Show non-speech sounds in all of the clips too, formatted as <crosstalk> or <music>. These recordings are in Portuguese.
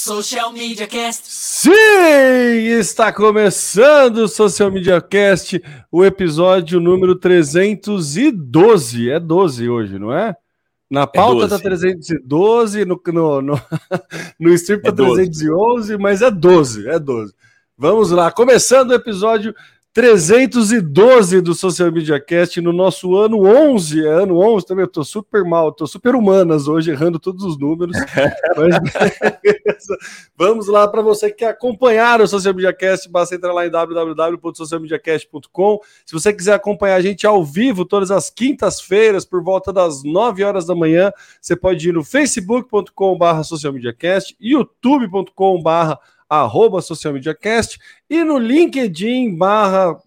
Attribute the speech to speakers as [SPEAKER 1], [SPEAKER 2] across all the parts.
[SPEAKER 1] Social Media Cast.
[SPEAKER 2] Sim, está começando o Social Media Cast, o episódio número 312. É 12 hoje, não é? Na pauta é tá 312, no, no, no, <laughs> no tá é 311, mas é 12, é 12. Vamos lá, começando o episódio 312 do Social Media Cast no nosso ano 11. É ano 11 também. Eu tô super mal, tô super humanas hoje, errando todos os números. <laughs> Mas, vamos lá para você que quer acompanhar o Social Media Cast, basta entrar lá em www.socialmediacast.com. Se você quiser acompanhar a gente ao vivo todas as quintas-feiras por volta das 9 horas da manhã, você pode ir no facebook.com/socialmediacast, youtube.com/barra arroba Social Media Cast e no LinkedIn barra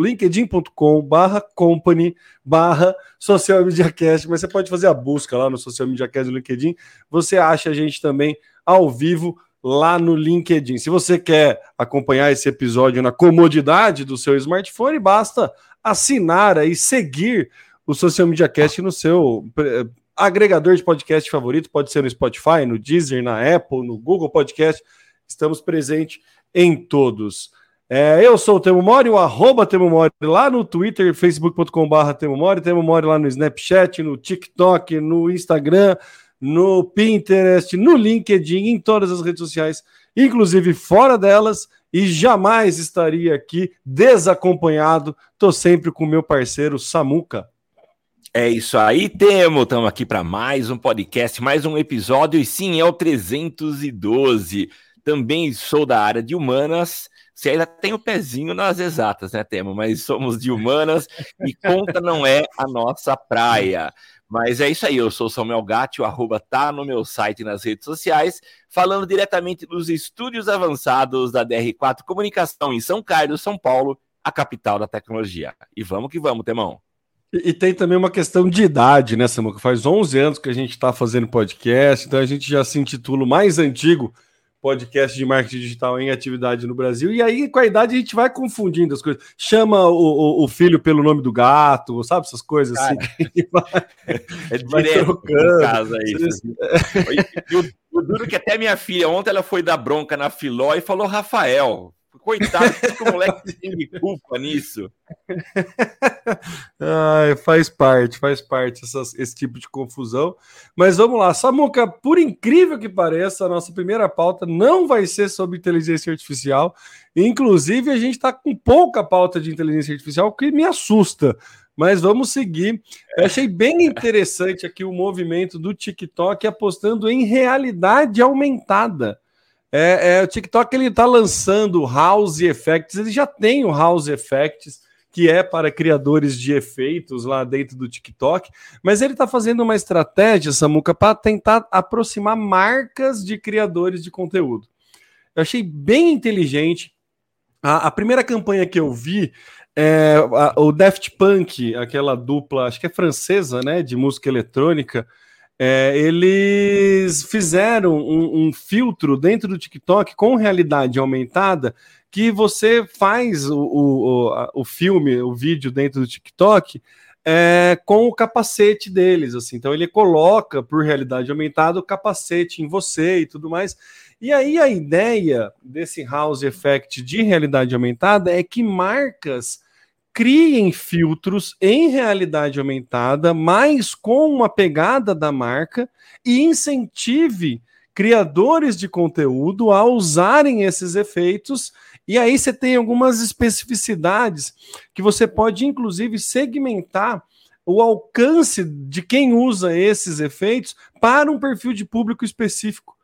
[SPEAKER 2] linkedin.com barra company barra Social Media Cast, mas você pode fazer a busca lá no Social Media Cast no LinkedIn, você acha a gente também ao vivo lá no LinkedIn. Se você quer acompanhar esse episódio na comodidade do seu smartphone, basta assinar e seguir o Social Media Cast no seu eh, agregador de podcast favorito, pode ser no Spotify, no Deezer, na Apple, no Google Podcast, Estamos presentes em todos. É, eu sou o Temo Mori, o arroba Temo Mori lá no Twitter, facebook.com.br Temo Mori, Temo Mori lá no Snapchat, no TikTok, no Instagram, no Pinterest, no LinkedIn, em todas as redes sociais, inclusive fora delas, e jamais estaria aqui desacompanhado. Tô sempre com meu parceiro Samuca.
[SPEAKER 3] É isso aí, Temo. Estamos aqui para mais um podcast, mais um episódio, e sim, é o 312 também sou da área de humanas. Você ainda tem o pezinho nas exatas, né, Temo? Mas somos de humanas e conta não é a nossa praia. Mas é isso aí, eu sou Samuel Gatti, o arroba tá no meu site e nas redes sociais, falando diretamente dos estúdios avançados da DR4 Comunicação em São Carlos, São Paulo, a capital da tecnologia. E vamos que vamos, Temão.
[SPEAKER 2] E, e tem também uma questão de idade, né, Samuca? Faz 11 anos que a gente está fazendo podcast, então a gente já se intitula mais antigo podcast de marketing digital em atividade no Brasil. E aí, com a idade, a gente vai confundindo as coisas. Chama o, o, o filho pelo nome do gato, sabe? Essas coisas assim. Vai, <laughs>
[SPEAKER 3] é direto trocando. Casa aí. E o, o duro que até minha filha, ontem ela foi dar bronca na Filó e falou Rafael. Coitado, que o moleque tem culpa nisso.
[SPEAKER 2] Ai, faz parte, faz parte essas, esse tipo de confusão. Mas vamos lá, Samuca, por incrível que pareça, a nossa primeira pauta não vai ser sobre inteligência artificial. Inclusive, a gente está com pouca pauta de inteligência artificial, o que me assusta. Mas vamos seguir. Eu achei bem interessante aqui o movimento do TikTok apostando em realidade aumentada. É, é, o TikTok ele está lançando House Effects, ele já tem o House Effects, que é para criadores de efeitos lá dentro do TikTok, mas ele está fazendo uma estratégia, Samuca, para tentar aproximar marcas de criadores de conteúdo. Eu achei bem inteligente. A, a primeira campanha que eu vi é a, o Daft Punk, aquela dupla, acho que é francesa, né, de música eletrônica é, eles fizeram um, um, filtro dentro do TikTok com realidade aumentada que você faz o, o, o filme, o vídeo dentro do TikTok é, com o capacete deles. assim. Então ele coloca por realidade aumentada o capacete em você e tudo mais. E aí a ideia desse house effect de realidade aumentada é que marcas criem filtros em realidade aumentada, mas com uma pegada da marca e incentive criadores de conteúdo a usarem esses efeitos. E aí você tem algumas especificidades que você pode, inclusive, segmentar o alcance de quem usa esses efeitos para um perfil de público específico.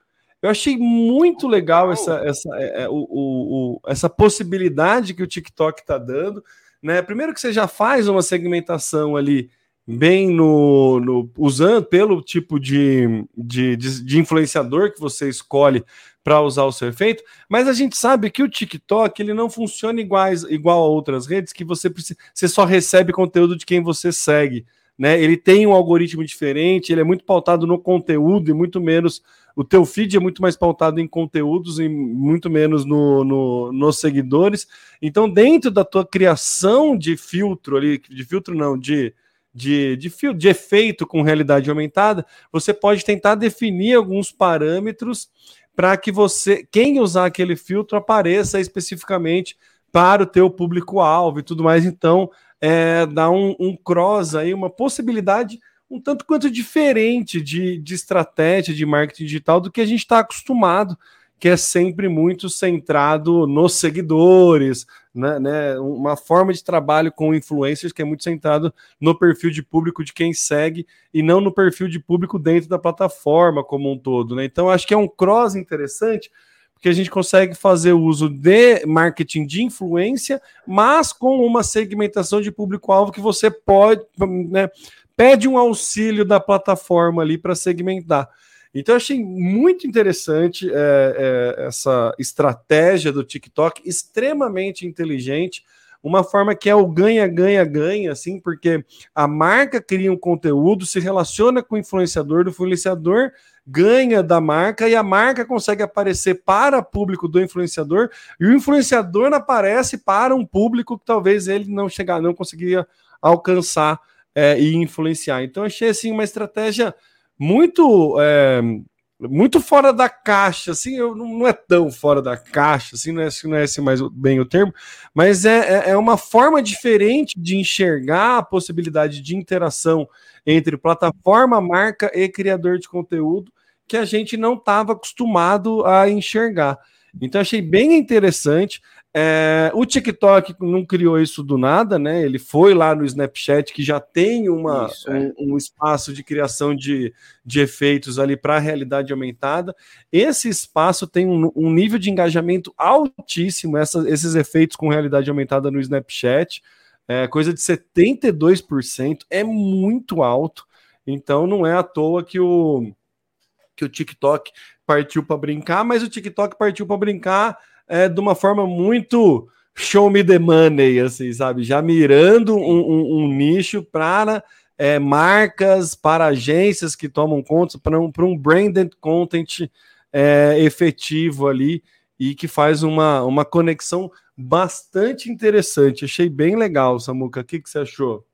[SPEAKER 2] Eu achei muito legal essa, essa, é, é, o, o, essa possibilidade que o TikTok está dando. Né? Primeiro que você já faz uma segmentação ali bem no, no usando pelo tipo de, de, de, influenciador que você escolhe para usar o seu efeito, mas a gente sabe que o TikTok ele não funciona iguais, igual a outras redes que você precisa, você só recebe conteúdo de quem você segue, né? Ele tem um algoritmo diferente, ele é muito pautado no conteúdo e muito menos o teu feed é muito mais pautado em conteúdos e muito menos no, no, nos seguidores. Então, dentro da tua criação de filtro ali, de filtro não, de, de, de, fio, de efeito com realidade aumentada, você pode tentar definir alguns parâmetros para que você, quem usar aquele filtro, apareça especificamente para o teu público-alvo e tudo mais. Então, é, dá um, um cross aí, uma possibilidade um tanto quanto diferente de, de estratégia de marketing digital do que a gente está acostumado, que é sempre muito centrado nos seguidores, né, né, uma forma de trabalho com influencers que é muito centrado no perfil de público de quem segue e não no perfil de público dentro da plataforma como um todo. Né? Então, acho que é um cross interessante, porque a gente consegue fazer uso de marketing de influência, mas com uma segmentação de público-alvo que você pode, né, pede um auxílio da plataforma ali para segmentar. Então, eu achei muito interessante é, é, essa estratégia do TikTok, extremamente inteligente, uma forma que é o ganha-ganha-ganha, assim, porque a marca cria um conteúdo, se relaciona com o influenciador, do influenciador ganha da marca e a marca consegue aparecer para o público do influenciador e o influenciador aparece para um público que talvez ele não chegar, não conseguiria alcançar é, e influenciar. Então, achei assim uma estratégia muito é, muito fora da caixa, assim, eu, não é tão fora da caixa, assim, não é, não é esse mais bem o termo, mas é, é, é uma forma diferente de enxergar a possibilidade de interação entre plataforma, marca e criador de conteúdo que a gente não estava acostumado a enxergar. Então achei bem interessante. É, o TikTok não criou isso do nada, né? Ele foi lá no Snapchat, que já tem uma, isso, é. um, um, espaço de criação de, de efeitos ali para a realidade aumentada. Esse espaço tem um, um nível de engajamento altíssimo, essa, esses efeitos com realidade aumentada no Snapchat, é, coisa de 72%, é muito alto. Então não é à toa que o, que o TikTok partiu para brincar, mas o TikTok partiu para brincar é, de uma forma muito show me the money, assim, sabe? Já mirando um, um, um nicho para é, marcas, para agências que tomam conta, para um, um branded content é, efetivo ali e que faz uma, uma conexão bastante interessante. Achei bem legal, Samuca. O que, que você achou?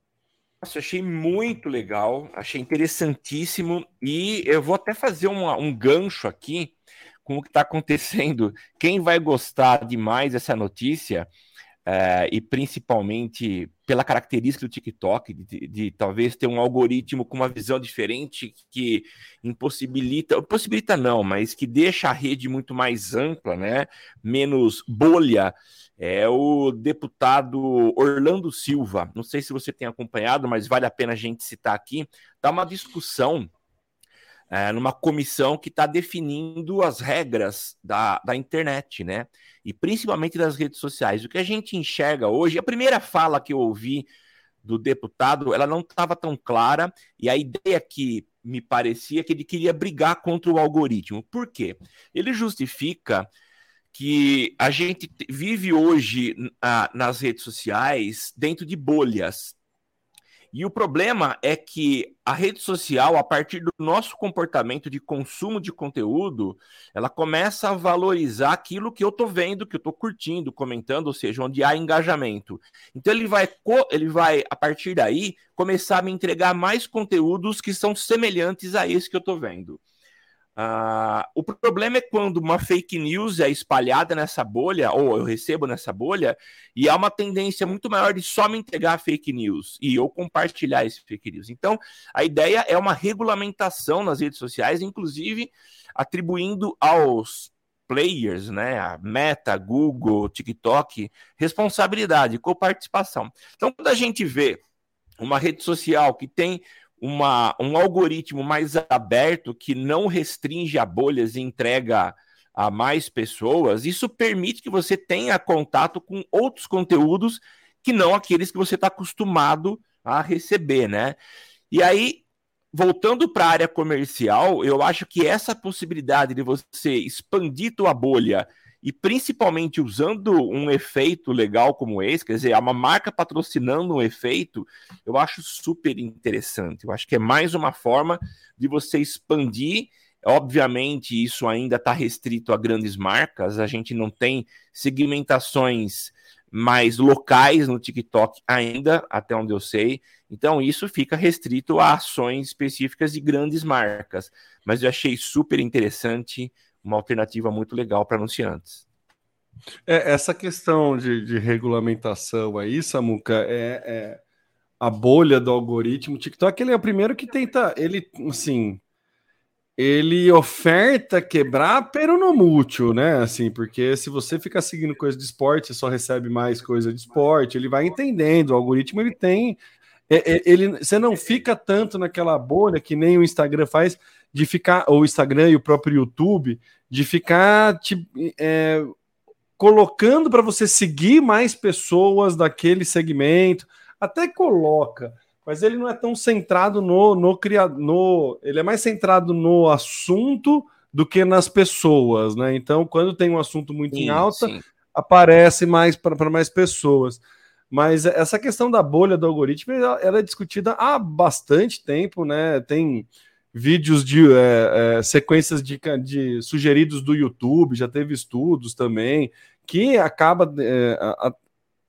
[SPEAKER 3] Nossa, achei muito legal, achei interessantíssimo e eu vou até fazer um, um gancho aqui com o que está acontecendo. Quem vai gostar demais dessa notícia, é, e principalmente pela característica do TikTok, de, de, talvez ter um algoritmo com uma visão diferente que impossibilita, possibilita não, mas que deixa a rede muito mais ampla, né? menos bolha é o deputado Orlando Silva. Não sei se você tem acompanhado, mas vale a pena a gente citar aqui. Está uma discussão é, numa comissão que está definindo as regras da, da internet, né? E principalmente das redes sociais. O que a gente enxerga hoje, a primeira fala que eu ouvi do deputado, ela não estava tão clara, e a ideia que me parecia que ele queria brigar contra o algoritmo. Por quê? Ele justifica que a gente vive hoje ah, nas redes sociais dentro de bolhas. E o problema é que a rede social, a partir do nosso comportamento de consumo de conteúdo, ela começa a valorizar aquilo que eu estou vendo, que eu estou curtindo, comentando, ou seja, onde há engajamento. Então ele vai, ele vai, a partir daí, começar a me entregar mais conteúdos que são semelhantes a esse que eu estou vendo. Uh, o problema é quando uma fake news é espalhada nessa bolha, ou eu recebo nessa bolha, e há uma tendência muito maior de só me entregar fake news e eu compartilhar esse fake news. Então, a ideia é uma regulamentação nas redes sociais, inclusive atribuindo aos players, né, a Meta, Google, TikTok, responsabilidade, coparticipação. Então, quando a gente vê uma rede social que tem uma, um algoritmo mais aberto que não restringe a bolhas e entrega a mais pessoas, isso permite que você tenha contato com outros conteúdos que não aqueles que você está acostumado a receber, né? E aí, voltando para a área comercial, eu acho que essa possibilidade de você expandir tua bolha e principalmente usando um efeito legal como esse, quer dizer, uma marca patrocinando um efeito, eu acho super interessante. Eu acho que é mais uma forma de você expandir. Obviamente, isso ainda está restrito a grandes marcas, a gente não tem segmentações mais locais no TikTok ainda, até onde eu sei. Então, isso fica restrito a ações específicas de grandes marcas. Mas eu achei super interessante uma alternativa muito legal para anunciantes.
[SPEAKER 2] É, essa questão de, de, regulamentação aí, Samuca, é, é, a bolha do algoritmo. TikTok ele é o primeiro que tenta, ele, assim, ele oferta quebrar, pero no mútil, né? Assim, porque se você ficar seguindo coisa de esporte, você só recebe mais coisa de esporte, ele vai entendendo. O algoritmo ele tem. É, é, ele, você não fica tanto naquela bolha que nem o Instagram faz de ficar, ou o Instagram e o próprio YouTube, de ficar te, é, colocando para você seguir mais pessoas daquele segmento, até coloca, mas ele não é tão centrado no, no criador, ele é mais centrado no assunto do que nas pessoas, né? Então, quando tem um assunto muito sim, em alta, sim. aparece mais para mais pessoas. Mas essa questão da bolha do algoritmo, ela, ela é discutida há bastante tempo, né? Tem vídeos de é, é, sequências de, de, sugeridos do YouTube, já teve estudos também, que acaba é, a,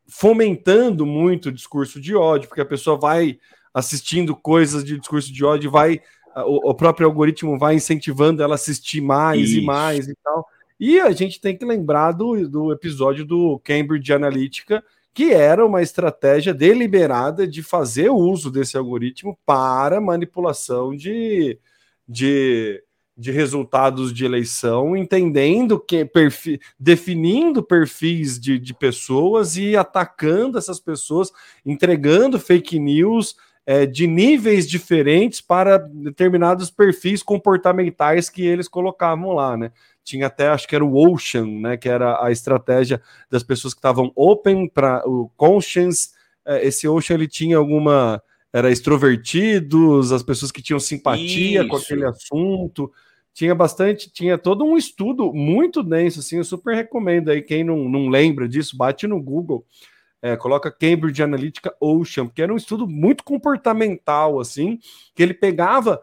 [SPEAKER 2] fomentando muito o discurso de ódio, porque a pessoa vai assistindo coisas de discurso de ódio, vai o, o próprio algoritmo vai incentivando ela a assistir mais Isso. e mais e tal. E a gente tem que lembrar do, do episódio do Cambridge Analytica, que era uma estratégia deliberada de fazer uso desse algoritmo para manipulação de, de, de resultados de eleição, entendendo que perfil, definindo perfis de, de pessoas e atacando essas pessoas, entregando fake news é, de níveis diferentes para determinados perfis comportamentais que eles colocavam lá, né? Tinha até, acho que era o Ocean, né, que era a estratégia das pessoas que estavam open para o conscience. É, esse Ocean ele tinha alguma era extrovertidos, as pessoas que tinham simpatia Isso. com aquele assunto. Tinha bastante, tinha todo um estudo muito denso, assim, eu super recomendo aí, quem não, não lembra disso, bate no Google, é, coloca Cambridge Analytica Ocean, porque era um estudo muito comportamental, assim, que ele pegava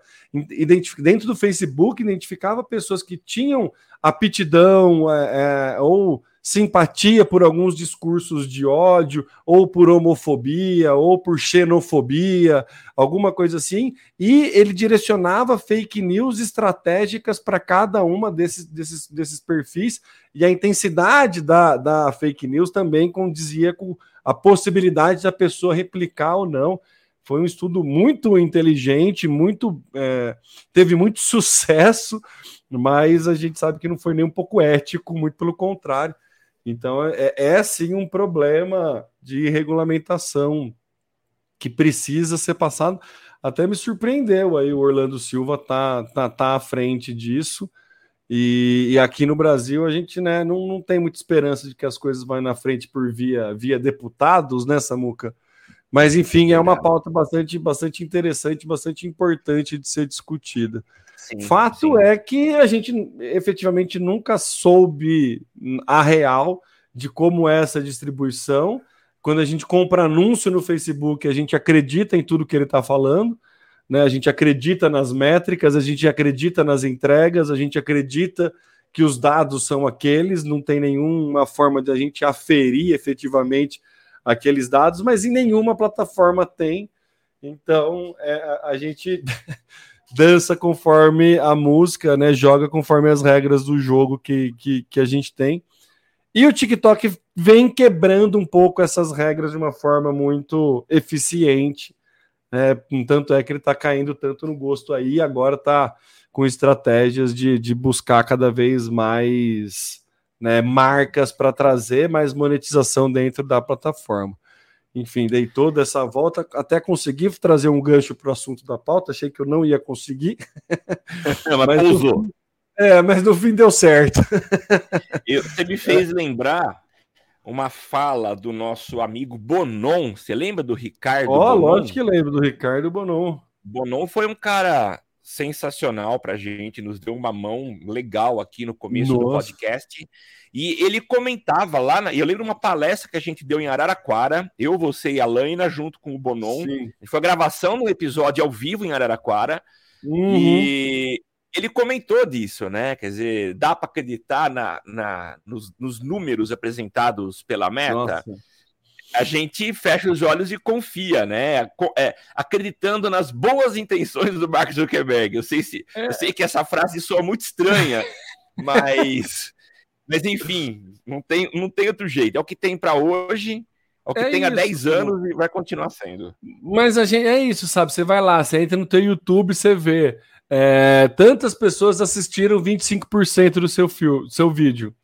[SPEAKER 2] dentro do Facebook, identificava pessoas que tinham aptidão é, é, ou simpatia por alguns discursos de ódio, ou por homofobia, ou por xenofobia, alguma coisa assim, e ele direcionava fake news estratégicas para cada uma desses, desses, desses perfis, e a intensidade da, da fake news também condizia com a possibilidade da pessoa replicar ou não. Foi um estudo muito inteligente, muito é, teve muito <laughs> sucesso, mas a gente sabe que não foi nem um pouco ético, muito pelo contrário. Então é, é sim um problema de regulamentação que precisa ser passado. Até me surpreendeu aí o Orlando Silva tá, tá, tá à frente disso. E, e, aqui no Brasil a gente né, não, não tem muita esperança de que as coisas vão na frente por via, via deputados, né, Samuca? Mas, enfim, é uma pauta bastante, bastante interessante, bastante importante de ser discutida. Sim, Fato sim. é que a gente efetivamente nunca soube a real de como é essa distribuição. Quando a gente compra anúncio no Facebook, a gente acredita em tudo que ele está falando, né? A gente acredita nas métricas, a gente acredita nas entregas, a gente acredita que os dados são aqueles, não tem nenhuma forma de a gente aferir efetivamente aqueles dados, mas em nenhuma plataforma tem. Então é, a gente <laughs> dança conforme a música, né? Joga conforme as regras do jogo que, que, que a gente tem. E o TikTok vem quebrando um pouco essas regras de uma forma muito eficiente. Né? Tanto é que ele está caindo tanto no gosto aí, agora está com estratégias de, de buscar cada vez mais né, marcas para trazer mais monetização dentro da plataforma. Enfim, dei toda essa volta, até consegui trazer um gancho para o assunto da pauta, achei que eu não ia conseguir.
[SPEAKER 3] É, mas, mas pousou.
[SPEAKER 2] No, é, mas no fim deu certo.
[SPEAKER 3] Eu, você me fez lembrar uma fala do nosso amigo Bonon. Você lembra do Ricardo?
[SPEAKER 2] Oh, lógico que lembro do Ricardo Bonon.
[SPEAKER 3] Bonon foi um cara sensacional para a gente, nos deu uma mão legal aqui no começo Nossa. do podcast. E ele comentava lá, na, eu lembro uma palestra que a gente deu em Araraquara, eu, você e a Laina, junto com o Bonon. Sim. Foi a gravação no episódio ao vivo em Araraquara. Uhum. E ele comentou disso, né? Quer dizer, dá para acreditar na, na, nos, nos, números apresentados pela meta. Nossa a gente fecha os olhos e confia, né? É, acreditando nas boas intenções do Mark Zuckerberg. Eu sei, se, é. eu sei que essa frase soa muito estranha, <laughs> Mas, mas enfim, não tem, não tem outro jeito. É o que tem para hoje, é o que é tem isso, há 10 anos e vai continuar sendo.
[SPEAKER 2] Mas a gente é isso, sabe? Você vai lá, você entra no teu YouTube, você vê. É, tantas pessoas assistiram 25% do seu, fio, seu vídeo.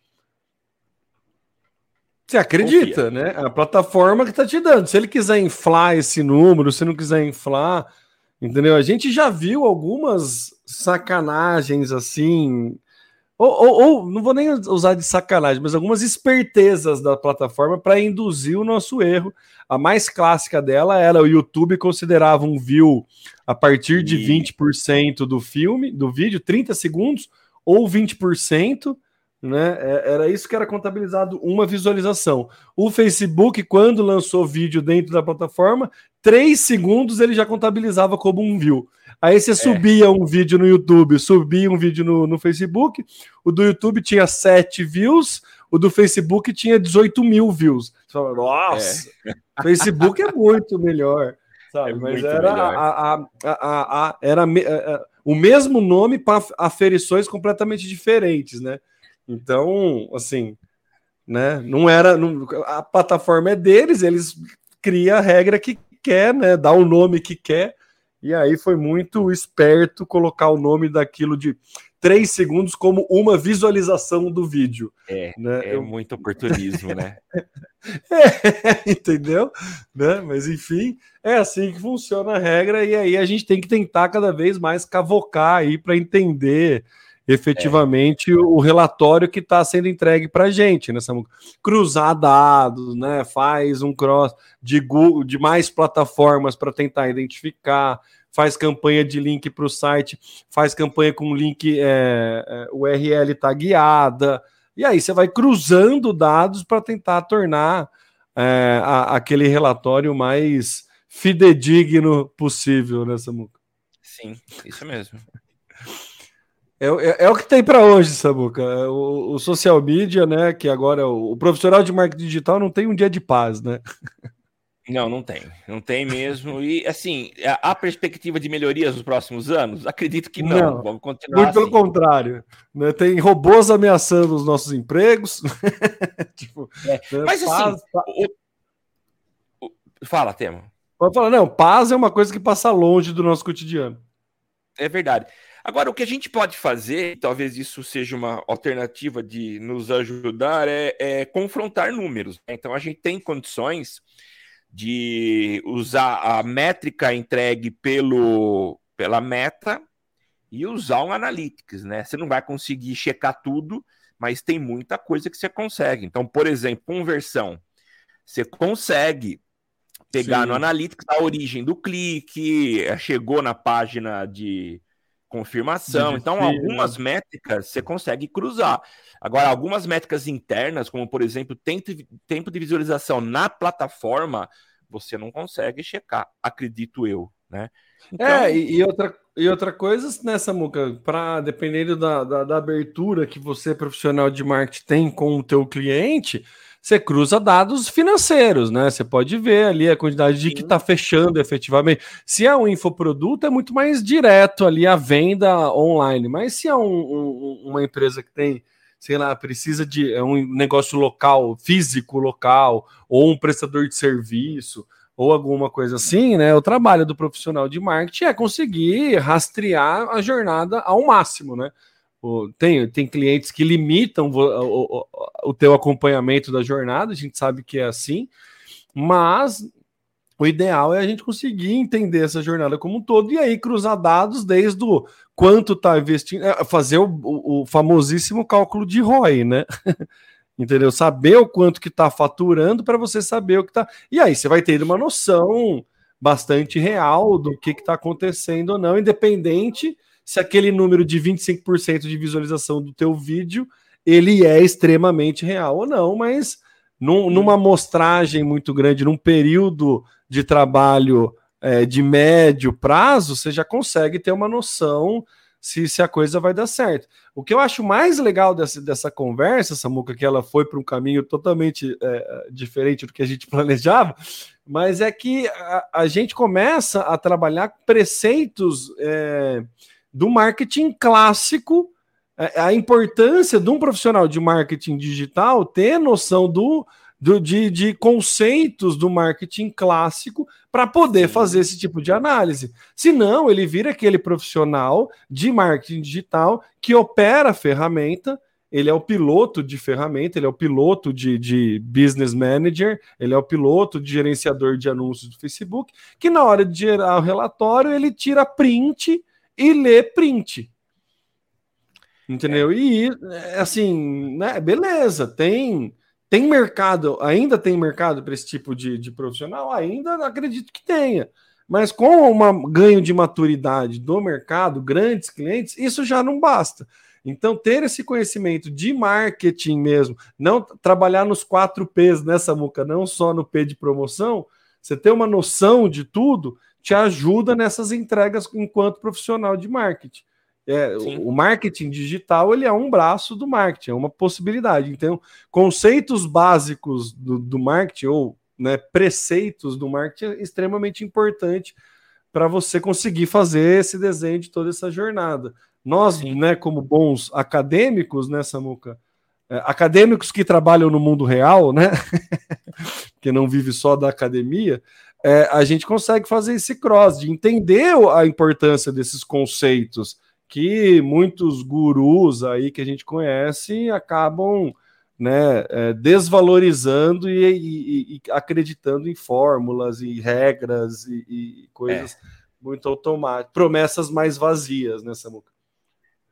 [SPEAKER 2] Você acredita, Confia. né? A plataforma que está te dando. Se ele quiser inflar esse número, se não quiser inflar, entendeu? A gente já viu algumas sacanagens assim. Ou, ou, ou não vou nem usar de sacanagem, mas algumas espertezas da plataforma para induzir o nosso erro. A mais clássica dela era o YouTube considerava um view a partir de e... 20% do filme, do vídeo, 30 segundos, ou 20% né? É, era isso que era contabilizado uma visualização. O Facebook, quando lançou vídeo dentro da plataforma, três segundos ele já contabilizava como um view. Aí você é. subia um vídeo no YouTube, subia um vídeo no, no Facebook, o do YouTube tinha sete views, o do Facebook tinha 18 mil views. Você fala, nossa, é. <laughs> Facebook é muito melhor. Sabe? É Mas era, a, a, a, a, era o mesmo nome para aferições completamente diferentes, né? Então, assim, né? Não era. Não, a plataforma é deles, eles criam a regra que quer, né? Dá o nome que quer. E aí foi muito esperto colocar o nome daquilo de três segundos como uma visualização do vídeo.
[SPEAKER 3] É, né? é Eu... muito oportunismo, né? <laughs>
[SPEAKER 2] é, entendeu? Né? Mas enfim, é assim que funciona a regra, e aí a gente tem que tentar cada vez mais cavocar aí para entender efetivamente é. o relatório que está sendo entregue para a gente, né, Samuca? Cruzar dados, né? Faz um cross de Google, de mais plataformas para tentar identificar, faz campanha de link para o site, faz campanha com link é, é, URL tagueada, e aí você vai cruzando dados para tentar tornar é, a, aquele relatório mais fidedigno possível, né, Samuca?
[SPEAKER 3] Sim, isso mesmo. <laughs>
[SPEAKER 2] É, é, é, o que tem para hoje, Samuca. É o, o, social media, né? Que agora o, o, profissional de marketing digital não tem um dia de paz, né?
[SPEAKER 3] Não, não tem. Não tem mesmo. E assim, a perspectiva de melhorias nos próximos anos? Acredito que não. não
[SPEAKER 2] Vamos continuar. Muito assim. pelo contrário. Né? Tem robôs ameaçando os nossos empregos. <laughs>
[SPEAKER 3] tipo, é. Né? Mas paz, assim. Paz... O... Fala, Temo.
[SPEAKER 2] Pode falar, não, paz é uma coisa que passa longe do nosso cotidiano.
[SPEAKER 3] É verdade. Agora, o que a gente pode fazer, talvez isso seja uma alternativa de nos ajudar, é, é confrontar números. Né? Então, a gente tem condições de usar a métrica entregue pelo, pela meta e usar um analytics, né? Você não vai conseguir checar tudo, mas tem muita coisa que você consegue. Então, por exemplo, conversão. Você consegue pegar Sim. no Analytics a origem do clique, chegou na página de confirmação. Então, algumas métricas você consegue cruzar. Agora, algumas métricas internas, como por exemplo, tempo, tempo de visualização na plataforma, você não consegue checar, acredito eu, né?
[SPEAKER 2] Então... É, e, e, outra, e outra coisa nessa né, Muca, para dependendo da, da, da abertura que você, profissional de marketing, tem com o teu cliente, você cruza dados financeiros, né? Você pode ver ali a quantidade de que está fechando efetivamente. Se é um infoproduto, é muito mais direto ali a venda online. Mas se é um, um, uma empresa que tem, sei lá, precisa de é um negócio local, físico local, ou um prestador de serviço, ou alguma coisa assim, né? O trabalho do profissional de marketing é conseguir rastrear a jornada ao máximo, né? Tem, tem clientes que limitam o, o, o teu acompanhamento da jornada, a gente sabe que é assim, mas o ideal é a gente conseguir entender essa jornada como um todo e aí cruzar dados desde o quanto está investindo, é, fazer o, o, famosíssimo cálculo de ROI, né? <laughs> Entendeu? Saber o quanto que está faturando para você saber o que está. E aí você vai ter uma noção bastante real do que está acontecendo ou não, independente se aquele número de 25% de visualização do teu vídeo ele é extremamente real ou não, mas num, numa amostragem muito grande, num período de trabalho é, de médio prazo, você já consegue ter uma noção se, se a coisa vai dar certo. O que eu acho mais legal dessa, dessa conversa, Samuca, que ela foi para um caminho totalmente é, diferente do que a gente <laughs> planejava, mas é que a, a gente começa a trabalhar preceitos. É, do marketing clássico é, a importância de um profissional de marketing digital ter noção do, do de, de conceitos do marketing clássico para poder fazer esse tipo de análise. Senão, ele vira aquele profissional de marketing digital que opera a ferramenta ele é o piloto de ferramenta, ele é o piloto de, de business manager, ele é o piloto de gerenciador de anúncios do Facebook, que na hora de gerar o relatório, ele tira print e lê print. Entendeu? É. E assim, né, beleza, tem tem mercado, ainda tem mercado para esse tipo de, de profissional? Ainda acredito que tenha. Mas com um ganho de maturidade do mercado, grandes clientes, isso já não basta. Então, ter esse conhecimento de marketing mesmo, não trabalhar nos quatro P's nessa muca, não só no P de promoção, você ter uma noção de tudo, te ajuda nessas entregas enquanto profissional de marketing. É, o marketing digital ele é um braço do marketing, é uma possibilidade. Então, conceitos básicos do, do marketing ou né, preceitos do marketing é extremamente importante para você conseguir fazer esse desenho de toda essa jornada. Nós, né, como bons acadêmicos, né, Samuca? É, acadêmicos que trabalham no mundo real, né? <laughs> que não vive só da academia, é, a gente consegue fazer esse cross, de entender a importância desses conceitos que muitos gurus aí que a gente conhece acabam né, é, desvalorizando e, e, e, acreditando em fórmulas e regras e, e coisas é. muito automáticas, promessas mais vazias, né, Samuca?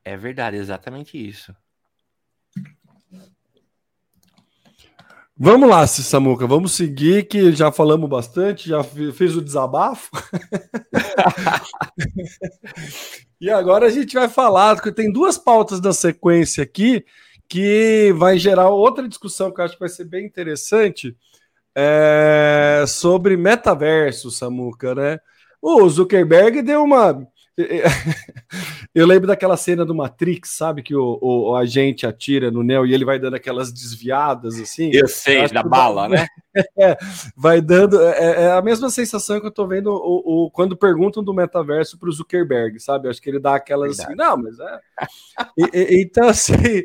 [SPEAKER 3] É verdade, exatamente isso.
[SPEAKER 2] Vamos lá, Samuca, vamos seguir, que já falamos bastante, já fiz o desabafo. <laughs> e agora a gente vai falar, porque tem duas pautas da sequência aqui que vai gerar outra discussão que eu acho que vai ser bem interessante é, sobre metaverso, Samuca, né? O Zuckerberg deu uma <laughs> Eu lembro daquela cena do Matrix, sabe? Que o, o, o, agente atira no Neo e ele vai dando aquelas desviadas assim.
[SPEAKER 3] Eu sei, da bala, né? <laughs>
[SPEAKER 2] É, vai dando. É, é, é, a mesma sensação que eu tô vendo o, o quando perguntam do metaverso para o Zuckerberg, sabe? Acho que ele dá aquelas assim, não, mas é. e, e, então, assim.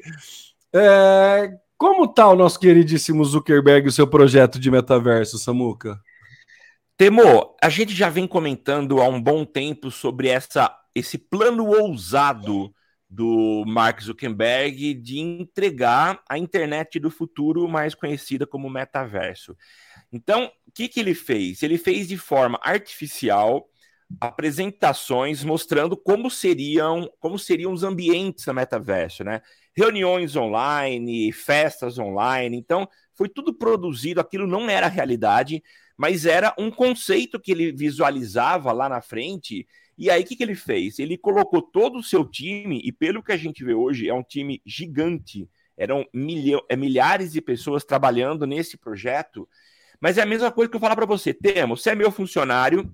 [SPEAKER 2] É, como tá o nosso queridíssimo Zuckerberg e o seu projeto de metaverso, Samuca?
[SPEAKER 3] Temo, a gente já vem comentando há um bom tempo sobre essa, esse plano ousado do Mark Zuckerberg de entregar a internet do futuro, mais conhecida como metaverso. Então, o que, que ele fez? Ele fez de forma artificial apresentações mostrando como seriam, como seriam os ambientes da metaverso, né? Reuniões online, festas online. Então, foi tudo produzido, aquilo não era realidade mas era um conceito que ele visualizava lá na frente. E aí, o que, que ele fez? Ele colocou todo o seu time, e pelo que a gente vê hoje, é um time gigante. Eram é, milhares de pessoas trabalhando nesse projeto. Mas é a mesma coisa que eu falar para você, Temo, você é meu funcionário,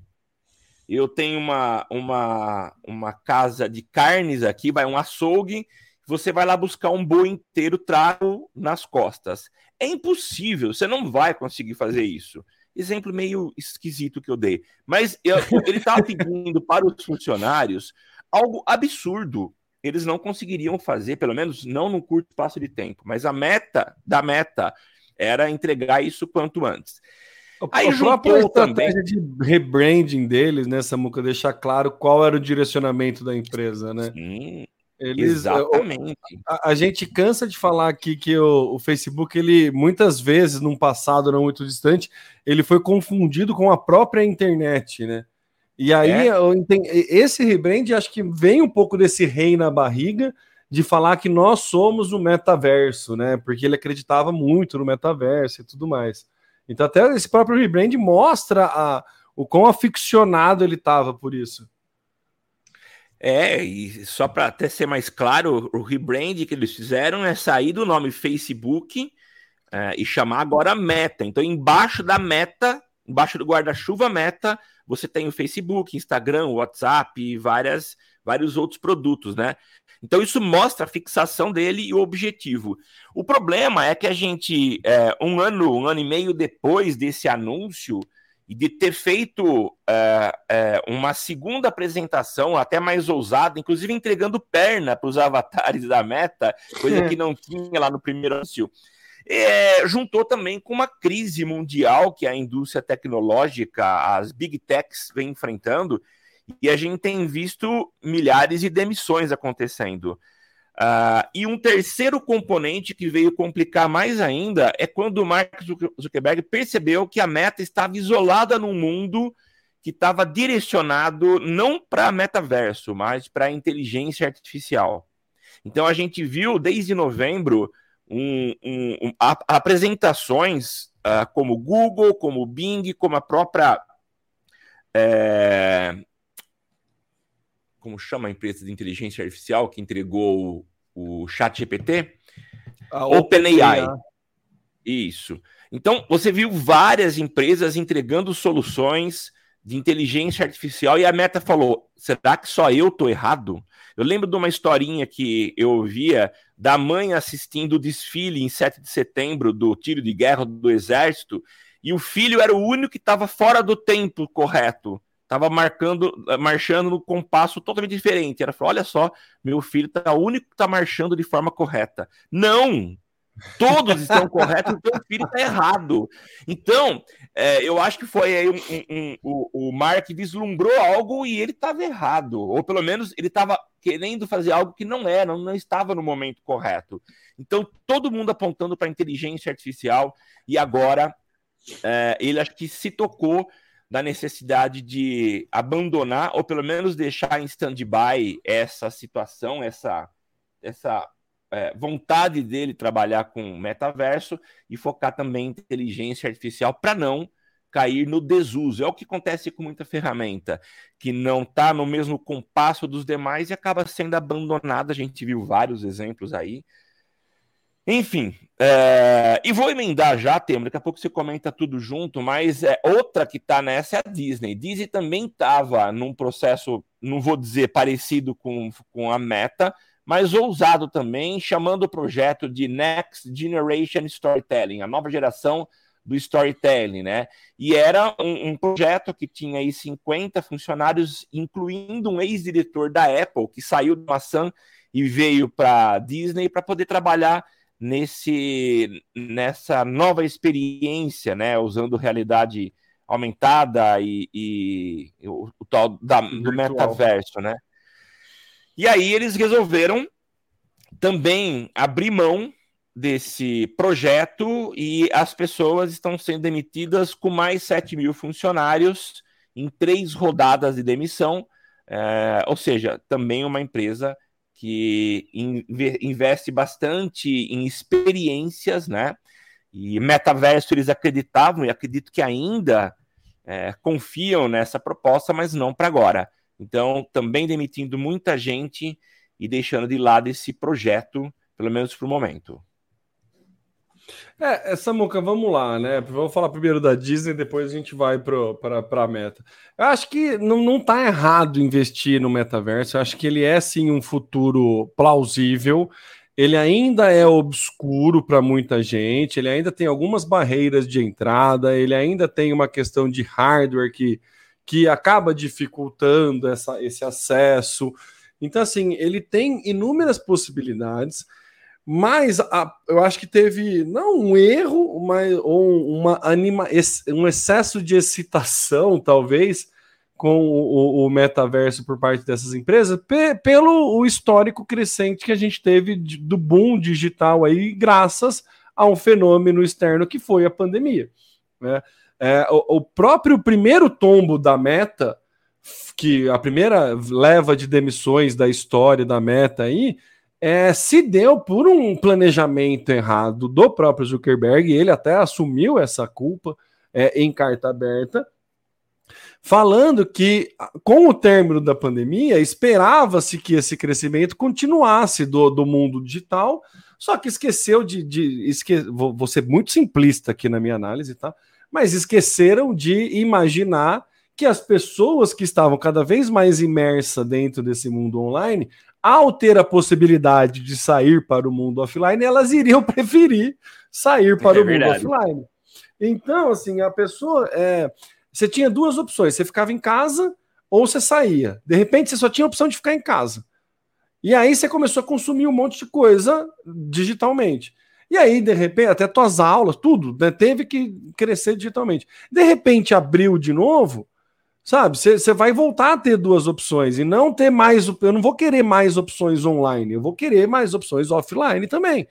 [SPEAKER 3] eu tenho uma, uma, uma casa de carnes aqui, vai um açougue, você vai lá buscar um boi inteiro trago nas costas. É impossível, você não vai conseguir fazer isso. Exemplo meio esquisito que eu dei. Mas eu, ele está pedindo para os funcionários algo absurdo. Eles não conseguiriam fazer, pelo menos não num curto espaço de tempo. Mas a meta da meta era entregar isso quanto antes.
[SPEAKER 2] Aí a própria estratégia também... de rebranding deles, né, Samuca, deixar claro qual era o direcionamento da empresa, né?
[SPEAKER 3] Sim. Eles, Exatamente.
[SPEAKER 2] A, a, gente cansa de falar aqui que o, o, Facebook, ele muitas vezes, num passado não muito distante, ele foi confundido com a própria internet, né? E aí, é. entendi, esse rebrand acho que vem um pouco desse rei na barriga de falar que nós somos o metaverso, né? Porque ele acreditava muito no metaverso e tudo mais. Então, até esse próprio rebrand mostra a, o quão aficionado ele estava por isso.
[SPEAKER 3] É, e só para até ser mais claro, o rebrand que eles fizeram é sair do nome Facebook é, e chamar agora Meta. Então, embaixo da Meta, embaixo do guarda-chuva Meta, você tem o Facebook, Instagram, WhatsApp e várias, vários outros produtos, né? Então, isso mostra a fixação dele e o objetivo. O problema é que a gente, é, um ano, um ano e meio depois desse anúncio, e de ter feito é, é, uma segunda apresentação, até mais ousada, inclusive entregando perna para os <laughs> avatares da meta, coisa que não tinha lá no primeiro anúncio. É, juntou também com uma crise mundial que a indústria tecnológica, as big techs, vem enfrentando, e a gente tem visto milhares de demissões acontecendo. Uh, e um terceiro componente que veio complicar mais ainda é quando o Mark Zuckerberg percebeu que a meta estava isolada num mundo que estava direcionado não para metaverso, mas para inteligência artificial. Então a gente viu desde novembro um, um, um, apresentações uh, como Google, como Bing, como a própria é, como chama a empresa de inteligência artificial que entregou o, o chat GPT? OpenAI. Isso. Então, você viu várias empresas entregando soluções de inteligência artificial e a Meta falou: será que só eu tô errado? Eu lembro de uma historinha que eu ouvia da mãe assistindo o desfile em 7 de setembro do tiro de guerra do exército e o filho era o único que estava fora do tempo correto estava marcando, eh, marchando no compasso totalmente diferente. Ela falou: olha só, meu filho tá o único que está marchando de forma correta. Não! Todos estão corretos, então o filho está errado. Então, é, eu acho que foi aí um, um, um, o, o Mark vislumbrou algo e ele estava errado. Ou pelo menos ele estava querendo fazer algo que não era, não estava no momento correto. Então, todo mundo apontando para inteligência artificial e agora é, ele acho que se tocou da necessidade de abandonar ou pelo menos deixar em stand-by essa situação, essa, essa é, vontade dele trabalhar com metaverso e focar também em inteligência artificial para não cair no desuso. É o que acontece com muita ferramenta que não está no mesmo compasso dos demais e acaba sendo abandonada. A gente viu vários exemplos aí. Enfim, é... e vou emendar já, Temer, daqui a pouco você comenta tudo junto, mas é outra que está nessa é a Disney. Disney também estava num processo, não vou dizer parecido com, com a Meta, mas ousado também, chamando o projeto de Next Generation Storytelling, a nova geração do storytelling, né? E era um, um projeto que tinha aí 50 funcionários, incluindo um ex-diretor da Apple, que saiu da maçã e veio para Disney para poder trabalhar nesse nessa nova experiência, né, usando realidade aumentada e, e o, o, tal da, do metaverso, né? E aí eles resolveram também abrir mão desse projeto e as pessoas estão sendo demitidas com mais 7 mil funcionários em três rodadas de demissão, é, ou seja, também uma empresa que investe bastante em experiências, né? E metaverso eles acreditavam e acredito que ainda é, confiam nessa proposta, mas não para agora. Então, também demitindo muita gente e deixando de lado esse projeto, pelo menos para o momento.
[SPEAKER 2] É, Samuca, vamos lá, né? Vamos falar primeiro da Disney, depois a gente vai para a meta. Eu acho que não, não tá errado investir no metaverso, eu acho que ele é sim um futuro plausível. Ele ainda é obscuro para muita gente, ele ainda tem algumas barreiras de entrada, ele ainda tem uma questão de hardware que, que acaba dificultando essa, esse acesso. Então, assim, ele tem inúmeras possibilidades. Mas a, eu acho que teve não um erro, mas ou uma anima, um excesso de excitação, talvez, com o, o metaverso por parte dessas empresas, pe, pelo o histórico crescente que a gente teve de, do boom digital aí, graças a um fenômeno externo que foi a pandemia. Né? É, o, o próprio primeiro tombo da meta, que a primeira leva de demissões da história da meta aí, é, se deu por um planejamento errado do próprio Zuckerberg, ele até assumiu essa culpa é, em carta aberta, falando que com o término da pandemia esperava-se que esse crescimento continuasse do, do mundo digital, só que esqueceu de, de esque, vou, vou ser muito simplista aqui na minha análise, tá? Mas esqueceram de imaginar que as pessoas que estavam cada vez mais imersas dentro desse mundo online ao ter a possibilidade de sair para o mundo offline, elas iriam <laughs> preferir sair para é o verdade. mundo offline. Então, assim, a pessoa é, você tinha duas opções: você ficava em casa ou você saía. De repente, você só tinha a opção de ficar em casa. E aí você começou a consumir um monte de coisa digitalmente. E aí, de repente, até tuas aulas, tudo, né, teve que crescer digitalmente. De repente, abriu de novo, sabe? Você vai voltar a ter duas opções e não ter mais. Eu não vou querer mais opções online, eu vou querer mais opções offline também.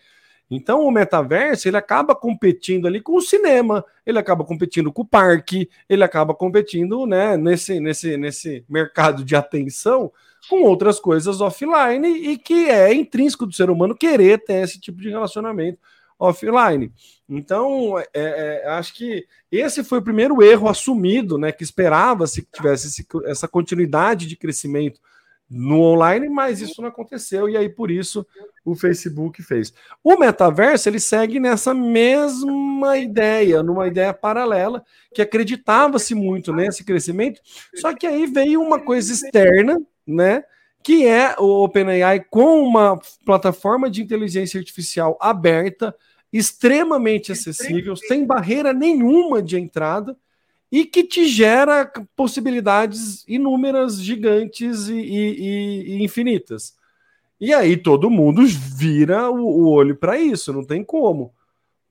[SPEAKER 2] Então, o metaverso ele acaba competindo ali com o cinema, ele acaba competindo com o parque, ele acaba competindo né, nesse, nesse, nesse mercado de atenção com outras coisas offline e que é intrínseco do ser humano querer ter esse tipo de relacionamento offline. Então, é, é, acho que esse foi o primeiro erro assumido, né? Que esperava-se que tivesse esse, essa continuidade de crescimento no online, mas isso não aconteceu, e aí por isso o Facebook fez. O metaverso ele segue nessa mesma ideia, numa ideia paralela, que acreditava-se muito nesse crescimento, só que aí veio uma coisa externa né? Que é o OpenAI com uma plataforma de inteligência artificial aberta, extremamente acessível, sem barreira nenhuma de entrada e que te gera possibilidades inúmeras, gigantes e, e, e infinitas. E aí todo mundo vira o, o olho para isso, não tem como.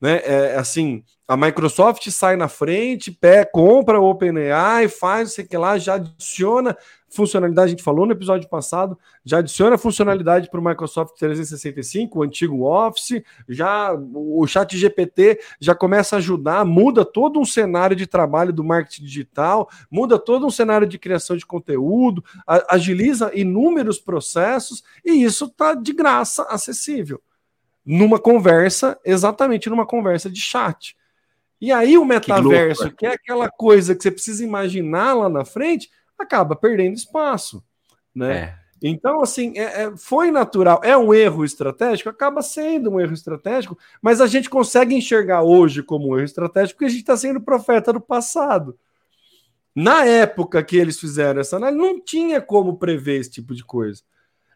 [SPEAKER 2] Né? É, assim, a Microsoft sai na frente, pé, compra o OpenAI, faz, sei que lá, já adiciona funcionalidade, a gente falou no episódio passado, já adiciona funcionalidade para o Microsoft 365, o antigo Office, já o chat GPT já começa a ajudar, muda todo um cenário de trabalho do marketing digital, muda todo um cenário de criação de conteúdo, agiliza inúmeros processos e isso está de graça acessível. Numa conversa, exatamente numa conversa de chat. E aí o metaverso, que, que é aquela coisa que você precisa imaginar lá na frente, acaba perdendo espaço, né? É. Então, assim, é, é, foi natural. É um erro estratégico? Acaba sendo um erro estratégico, mas a gente consegue enxergar hoje como um erro estratégico porque a gente está sendo profeta do passado. Na época que eles fizeram essa análise, não tinha como prever esse tipo de coisa.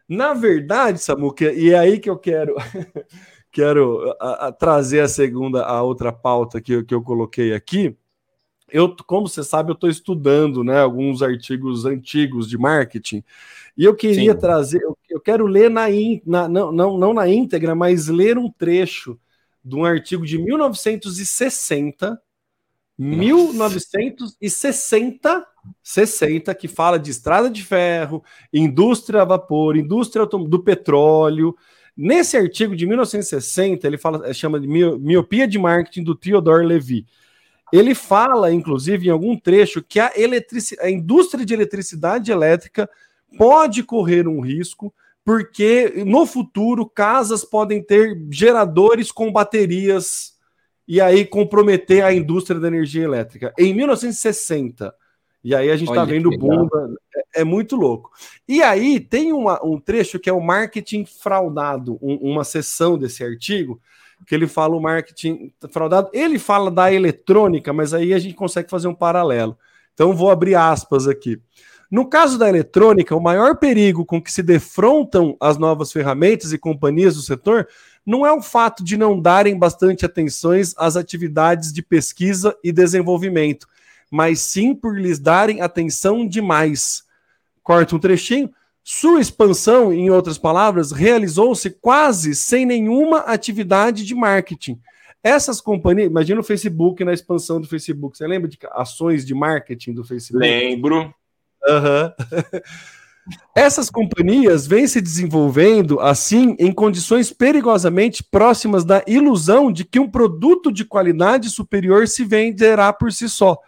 [SPEAKER 2] Na verdade, Samuca, e é aí que eu quero <laughs> quero a, a, trazer a segunda, a outra pauta que, que eu coloquei aqui, eu, como você sabe, eu estou estudando né, alguns artigos antigos de marketing. E eu queria Sim. trazer, eu, eu, quero ler na, in, na não, não, não na íntegra, mas ler um trecho de um artigo de 1960, 1960, 60, que fala de estrada de ferro, indústria a vapor, indústria do petróleo. Nesse artigo de 1960, ele fala, chama de miopia de marketing do Theodore Levy. Ele fala, inclusive, em algum trecho, que a, a indústria de eletricidade elétrica pode correr um risco, porque no futuro casas podem ter geradores com baterias e aí comprometer a indústria da energia elétrica. Em 1960. E aí a gente está vendo boom. É, é, muito louco. E aí tem uma, um trecho que é o marketing fraudado, um, uma seção desse artigo, que ele fala o marketing fraudado. Ele fala da eletrônica, mas aí a gente consegue fazer um paralelo. Então vou abrir aspas aqui. No caso da eletrônica, o maior perigo com que se defrontam as novas ferramentas e companhias do setor não é o fato de não darem bastante atenções às atividades de pesquisa e desenvolvimento, mas sim por lhes darem atenção demais. Corta um trechinho. Sua expansão, em outras palavras, realizou-se quase sem nenhuma atividade de marketing. Essas companhias, imagina o Facebook na expansão do Facebook. Você lembra de ações de marketing do Facebook?
[SPEAKER 3] Lembro.
[SPEAKER 2] Uhum. <laughs> Essas companhias vêm se desenvolvendo assim em condições perigosamente próximas da ilusão de que um produto de qualidade superior se venderá por si só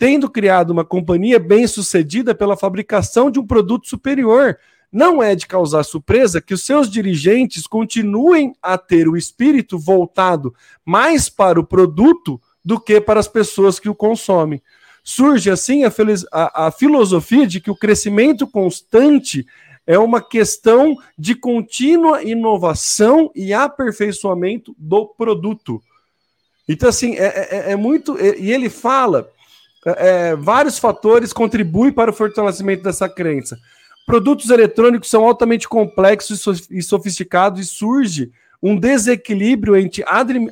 [SPEAKER 2] tendo criado uma companhia bem-sucedida pela fabricação de um produto superior. Não é de causar surpresa que os seus dirigentes continuem a ter o espírito voltado mais para o produto do que para as pessoas que o consomem. Surge assim a, a, a filosofia de que o crescimento constante é uma questão de contínua inovação e aperfeiçoamento do produto. Então, assim, é, é, é muito. É, e ele fala é, vários fatores contribuem para o fortalecimento dessa crença. Produtos eletrônicos são altamente complexos e sofisticados e surge um desequilíbrio entre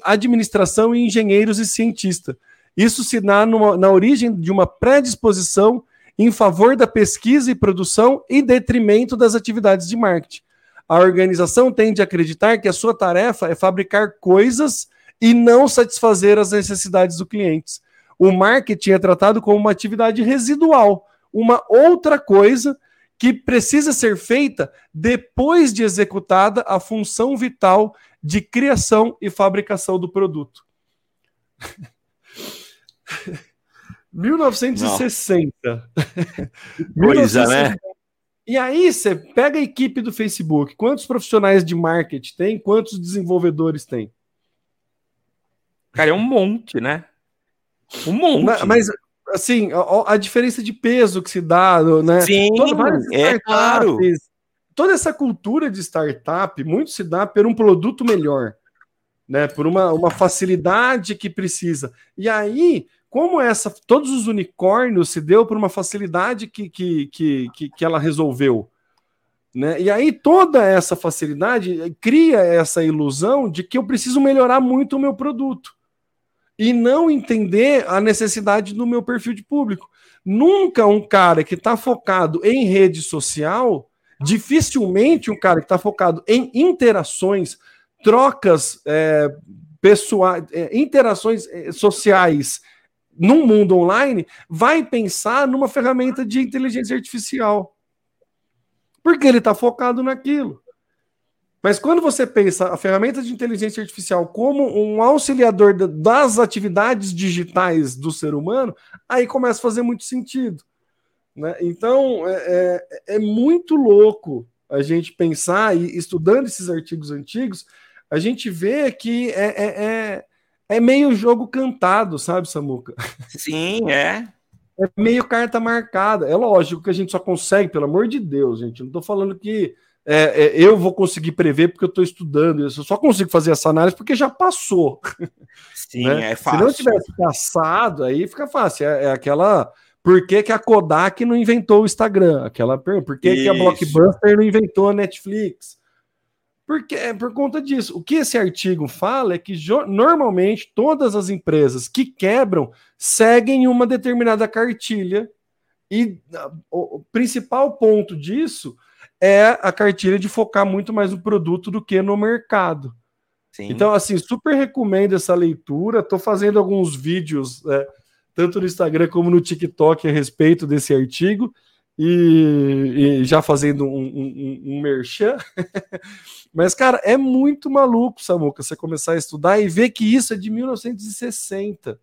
[SPEAKER 2] administração e engenheiros e cientistas. Isso se dá numa, na origem de uma predisposição em favor da pesquisa e produção em detrimento das atividades de marketing. A organização tende a acreditar que a sua tarefa é fabricar coisas e não satisfazer as necessidades dos clientes. O marketing é tratado como uma atividade residual, uma outra coisa que precisa ser feita depois de executada a função vital de criação e fabricação do produto. <laughs> 1960.
[SPEAKER 3] Coisa, né? <laughs>
[SPEAKER 2] E aí você pega a equipe do Facebook, quantos profissionais de marketing tem, quantos desenvolvedores tem?
[SPEAKER 3] Cara, é um monte, né? Um monte.
[SPEAKER 2] Mas, mas assim, a, a, diferença de peso que se dá, né?
[SPEAKER 3] Sim, é claro.
[SPEAKER 2] Toda essa cultura de startup muito se dá por um produto melhor, né? Por uma, uma facilidade que precisa. E aí, como essa, todos os unicórnios se deu por uma facilidade que, que, que, que, que ela resolveu. Né? E aí toda essa facilidade cria essa ilusão de que eu preciso melhorar muito o meu produto e não entender a necessidade do meu perfil de público. Nunca um cara que está focado em rede social, dificilmente um cara que está focado em interações, trocas é, pessoais, é, interações é, sociais num mundo online, vai pensar numa ferramenta de inteligência artificial. Porque ele está focado naquilo. Mas quando você pensa a ferramenta de inteligência artificial como um auxiliador das atividades digitais do ser humano, aí começa a fazer muito sentido. Né? Então, é, é, é muito louco a gente pensar, e estudando esses artigos antigos, a gente vê que é, é, é é meio jogo cantado, sabe, Samuca?
[SPEAKER 3] Sim, é.
[SPEAKER 2] É meio carta marcada. É lógico que a gente só consegue, pelo amor de Deus, gente. Não estou falando que é, é, eu vou conseguir prever porque eu estou estudando isso. Eu só consigo fazer essa análise porque já passou. <laughs>
[SPEAKER 3] Sim, né? é fácil.
[SPEAKER 2] Se não tivesse passado, aí fica fácil. É, é aquela. Por que, que, a Kodak não inventou o Instagram? Aquela pergunta. Por que, que a Blockbuster não inventou a Netflix? Porque é por conta disso. O que esse artigo fala é que normalmente todas as empresas que quebram seguem uma determinada cartilha e o principal ponto disso é a cartilha de focar muito mais no produto do que no mercado. Sim. Então, assim, super recomendo essa leitura. Estou fazendo alguns vídeos, é, tanto no Instagram como no TikTok, a respeito desse artigo e, e já fazendo um, um, um merchan. <laughs> Mas, cara, é muito maluco, Samuca, você começar a estudar e ver que isso é de 1960.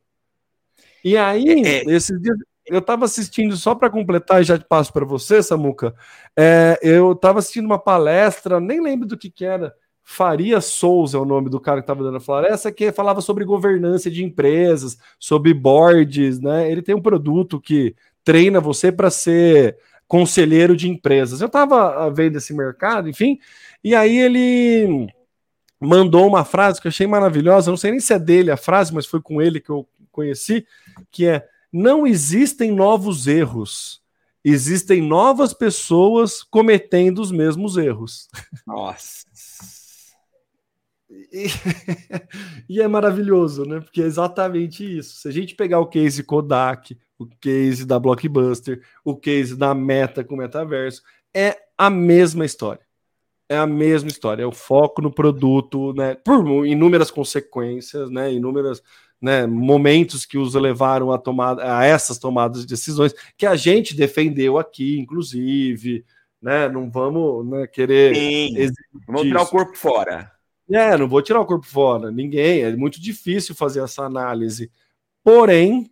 [SPEAKER 2] E aí, é, é... esses dias, eu estava assistindo, só para completar e já passo para você, Samuca, é, eu estava assistindo uma palestra, nem lembro do que, que era, Faria Souza é o nome do cara que estava dando a floresta, que falava sobre governança de empresas, sobre boards, né? Ele tem um produto que treina você para ser conselheiro de empresas. Eu estava vendo esse mercado, enfim, e aí ele mandou uma frase que eu achei maravilhosa, não sei nem se é dele a frase, mas foi com ele que eu conheci, que é: não existem novos erros, existem novas pessoas cometendo os mesmos erros.
[SPEAKER 3] Nossa.
[SPEAKER 2] E, <laughs> e, é maravilhoso, né? Porque é exatamente isso. Se a gente pegar o case Kodak, o case da Blockbuster, o case da Meta com o metaverso, é a mesma história. É a mesma história, é o foco no produto, né? Por inúmeras consequências, né? Inúmeras né, momentos que os levaram a tomar a essas tomadas de decisões que a gente defendeu aqui, inclusive, né? Não vamos né, querer.
[SPEAKER 3] Sim, vamos tirar o corpo fora.
[SPEAKER 2] É, não vou tirar o corpo fora, ninguém. É muito difícil fazer essa análise. Porém,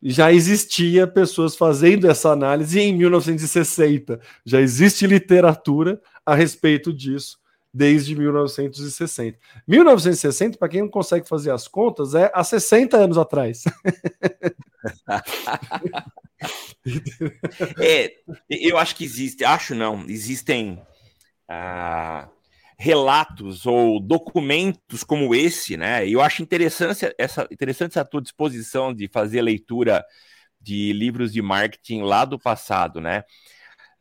[SPEAKER 2] já existia pessoas fazendo essa análise em 1960. Já existe literatura a respeito disso desde 1960. 1960, para quem não consegue fazer as contas, é há 60 anos atrás. <laughs>
[SPEAKER 3] é, eu acho que existe, acho não, existem ah, relatos ou documentos como esse, né? Eu acho interessante essa, interessante essa tua disposição de fazer leitura de livros de marketing lá do passado, né?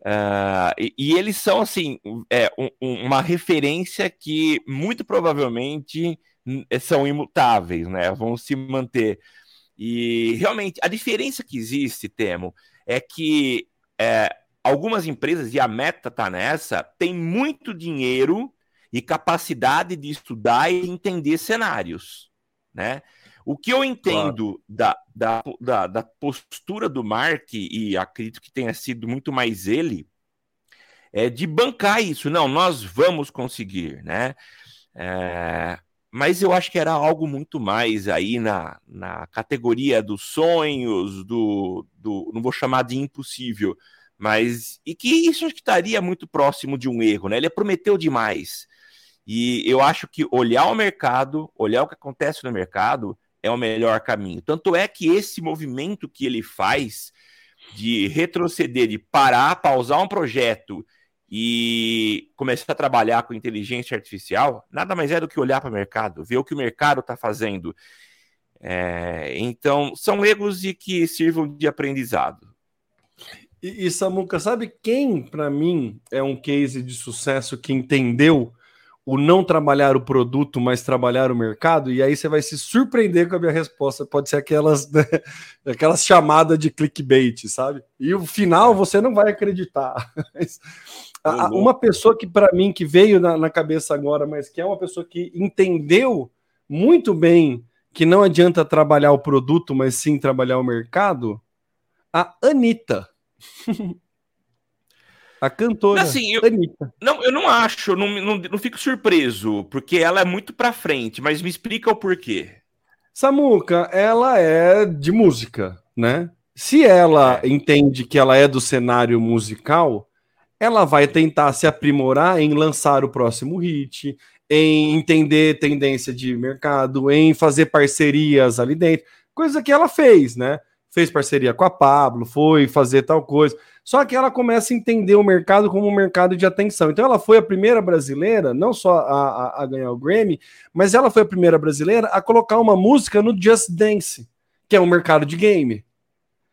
[SPEAKER 3] Uh, e, e, eles são assim é, um, uma referência que muito provavelmente são imutáveis, né? Vão se manter. E realmente, a diferença que existe, Temo, é que é, algumas empresas, e a meta está nessa, tem muito dinheiro e capacidade de estudar e entender cenários, né? O que eu entendo claro. da, da, da, da, postura do Mark, e acredito que tenha sido muito mais ele, é de bancar isso. Não, nós vamos conseguir, né? É, mas eu acho que era algo muito mais aí na, na categoria dos sonhos, do, do. Não vou chamar de impossível, mas. E que isso acho que estaria muito próximo de um erro, né? Ele prometeu demais. E eu acho que olhar o mercado, olhar o que acontece no mercado, é o melhor caminho. Tanto é que esse movimento que ele faz de retroceder, de parar, pausar um projeto e começar a trabalhar com inteligência artificial, nada mais é do que olhar para o mercado, ver o que o mercado está fazendo. É, então, são erros de que sirvam de aprendizado.
[SPEAKER 2] E, e Samuca, sabe quem, para mim, é um case de sucesso que entendeu o não trabalhar o produto, mas trabalhar o mercado, e aí você vai se surpreender com a minha resposta. Pode ser aquelas, né, <laughs> aquelas chamadas de clickbait, sabe? E o final você não vai acreditar. <laughs> a, uma pessoa que, para mim, que veio na, na cabeça agora, mas que é uma pessoa que entendeu muito bem que não adianta trabalhar o produto, mas sim trabalhar o mercado, a Anitta. <laughs> A cantora.
[SPEAKER 3] Assim, eu, Anitta. Não, eu não acho, não, não, não fico surpreso, porque ela é muito pra frente, mas me explica o porquê.
[SPEAKER 2] Samuca, ela é de música, né? Se ela é. entende que ela é do cenário musical, ela vai tentar se aprimorar em lançar o próximo hit, em entender tendência de mercado, em fazer parcerias ali dentro, coisa que ela fez, né? Fez parceria com a Pablo, foi fazer tal coisa. Só que ela começa a entender o mercado como um mercado de atenção. Então ela foi a primeira brasileira, não só a, a, a ganhar o Grammy, mas ela foi a primeira brasileira a colocar uma música no Just Dance, que é um mercado de game.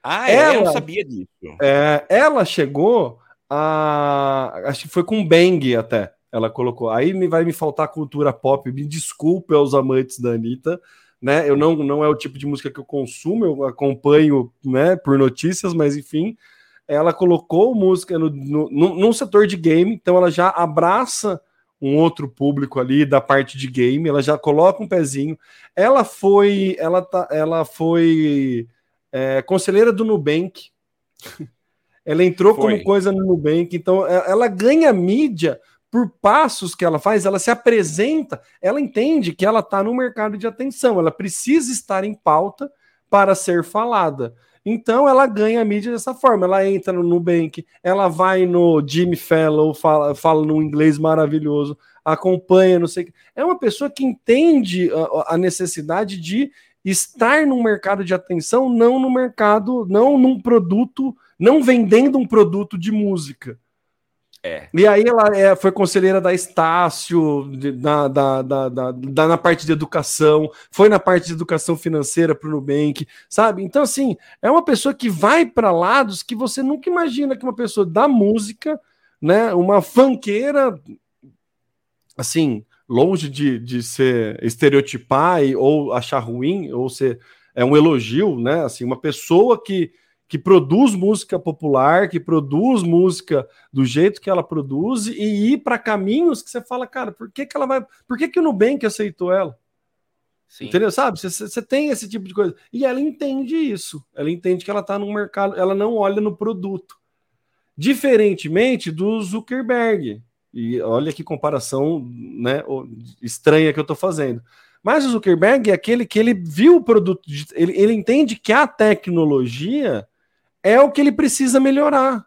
[SPEAKER 3] Ah, ela, é? eu não sabia disso.
[SPEAKER 2] É, ela chegou a. Acho que foi com Bang até. Ela colocou. Aí me vai me faltar cultura pop. Me desculpe aos amantes da Anitta. Né? Eu não, não é o tipo de música que eu consumo, eu acompanho né, por notícias, mas enfim ela colocou música no, no, no, num setor de game, então ela já abraça um outro público ali da parte de game, ela já coloca um pezinho. Ela foi, ela tá, ela foi é, conselheira do Nubank. <laughs> ela entrou foi. como coisa no Nubank, então é, ela ganha mídia por passos que ela faz, ela se apresenta, ela entende que ela está no mercado de atenção, ela precisa estar em pauta para ser falada. Então ela ganha a mídia dessa forma. Ela entra no Nubank, ela vai no Jimmy Fellow, fala, fala no inglês maravilhoso, acompanha, não sei. É uma pessoa que entende a, a necessidade de estar no mercado de atenção, não no mercado, não num produto, não vendendo um produto de música. É. E aí ela é, foi conselheira da Estácio, de, na, da, da, da, da, na parte de educação, foi na parte de educação financeira para o Nubank, sabe? Então, assim, é uma pessoa que vai para lados que você nunca imagina que uma pessoa da música, né, uma fanqueira, assim, longe de, de ser estereotipar ou achar ruim, ou ser é um elogio, né? Assim, uma pessoa que que produz música popular, que produz música do jeito que ela produz e ir para caminhos que você fala, cara, por que, que ela vai. Por que, que o Nubank aceitou ela? Sim. Entendeu? Sabe? Você tem esse tipo de coisa. E ela entende isso. Ela entende que ela está no mercado, ela não olha no produto. Diferentemente do Zuckerberg. E olha que comparação né, estranha que eu estou fazendo. Mas o Zuckerberg é aquele que ele viu o produto, ele, ele entende que a tecnologia é o que ele precisa melhorar.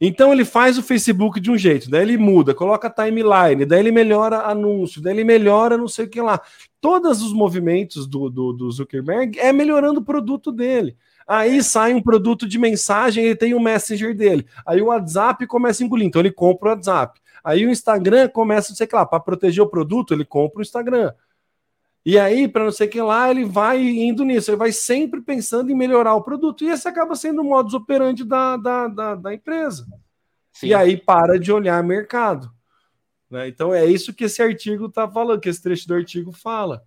[SPEAKER 2] Então ele faz o Facebook de um jeito, daí ele muda, coloca timeline, daí ele melhora anúncio, daí ele melhora não sei o que lá. Todos os movimentos do, do, do Zuckerberg é melhorando o produto dele. Aí sai um produto de mensagem, ele tem o Messenger dele. Aí o WhatsApp começa a engolir, então ele compra o WhatsApp. Aí o Instagram começa, não sei lá, para proteger o produto, ele compra o Instagram. E aí, para não sei o que lá, ele vai indo nisso, ele vai sempre pensando em melhorar o produto. E esse acaba sendo o modus operandi da, da, da, da empresa. Sim. E aí para de olhar mercado. Né? Então é isso que esse artigo está falando, que esse trecho do artigo fala.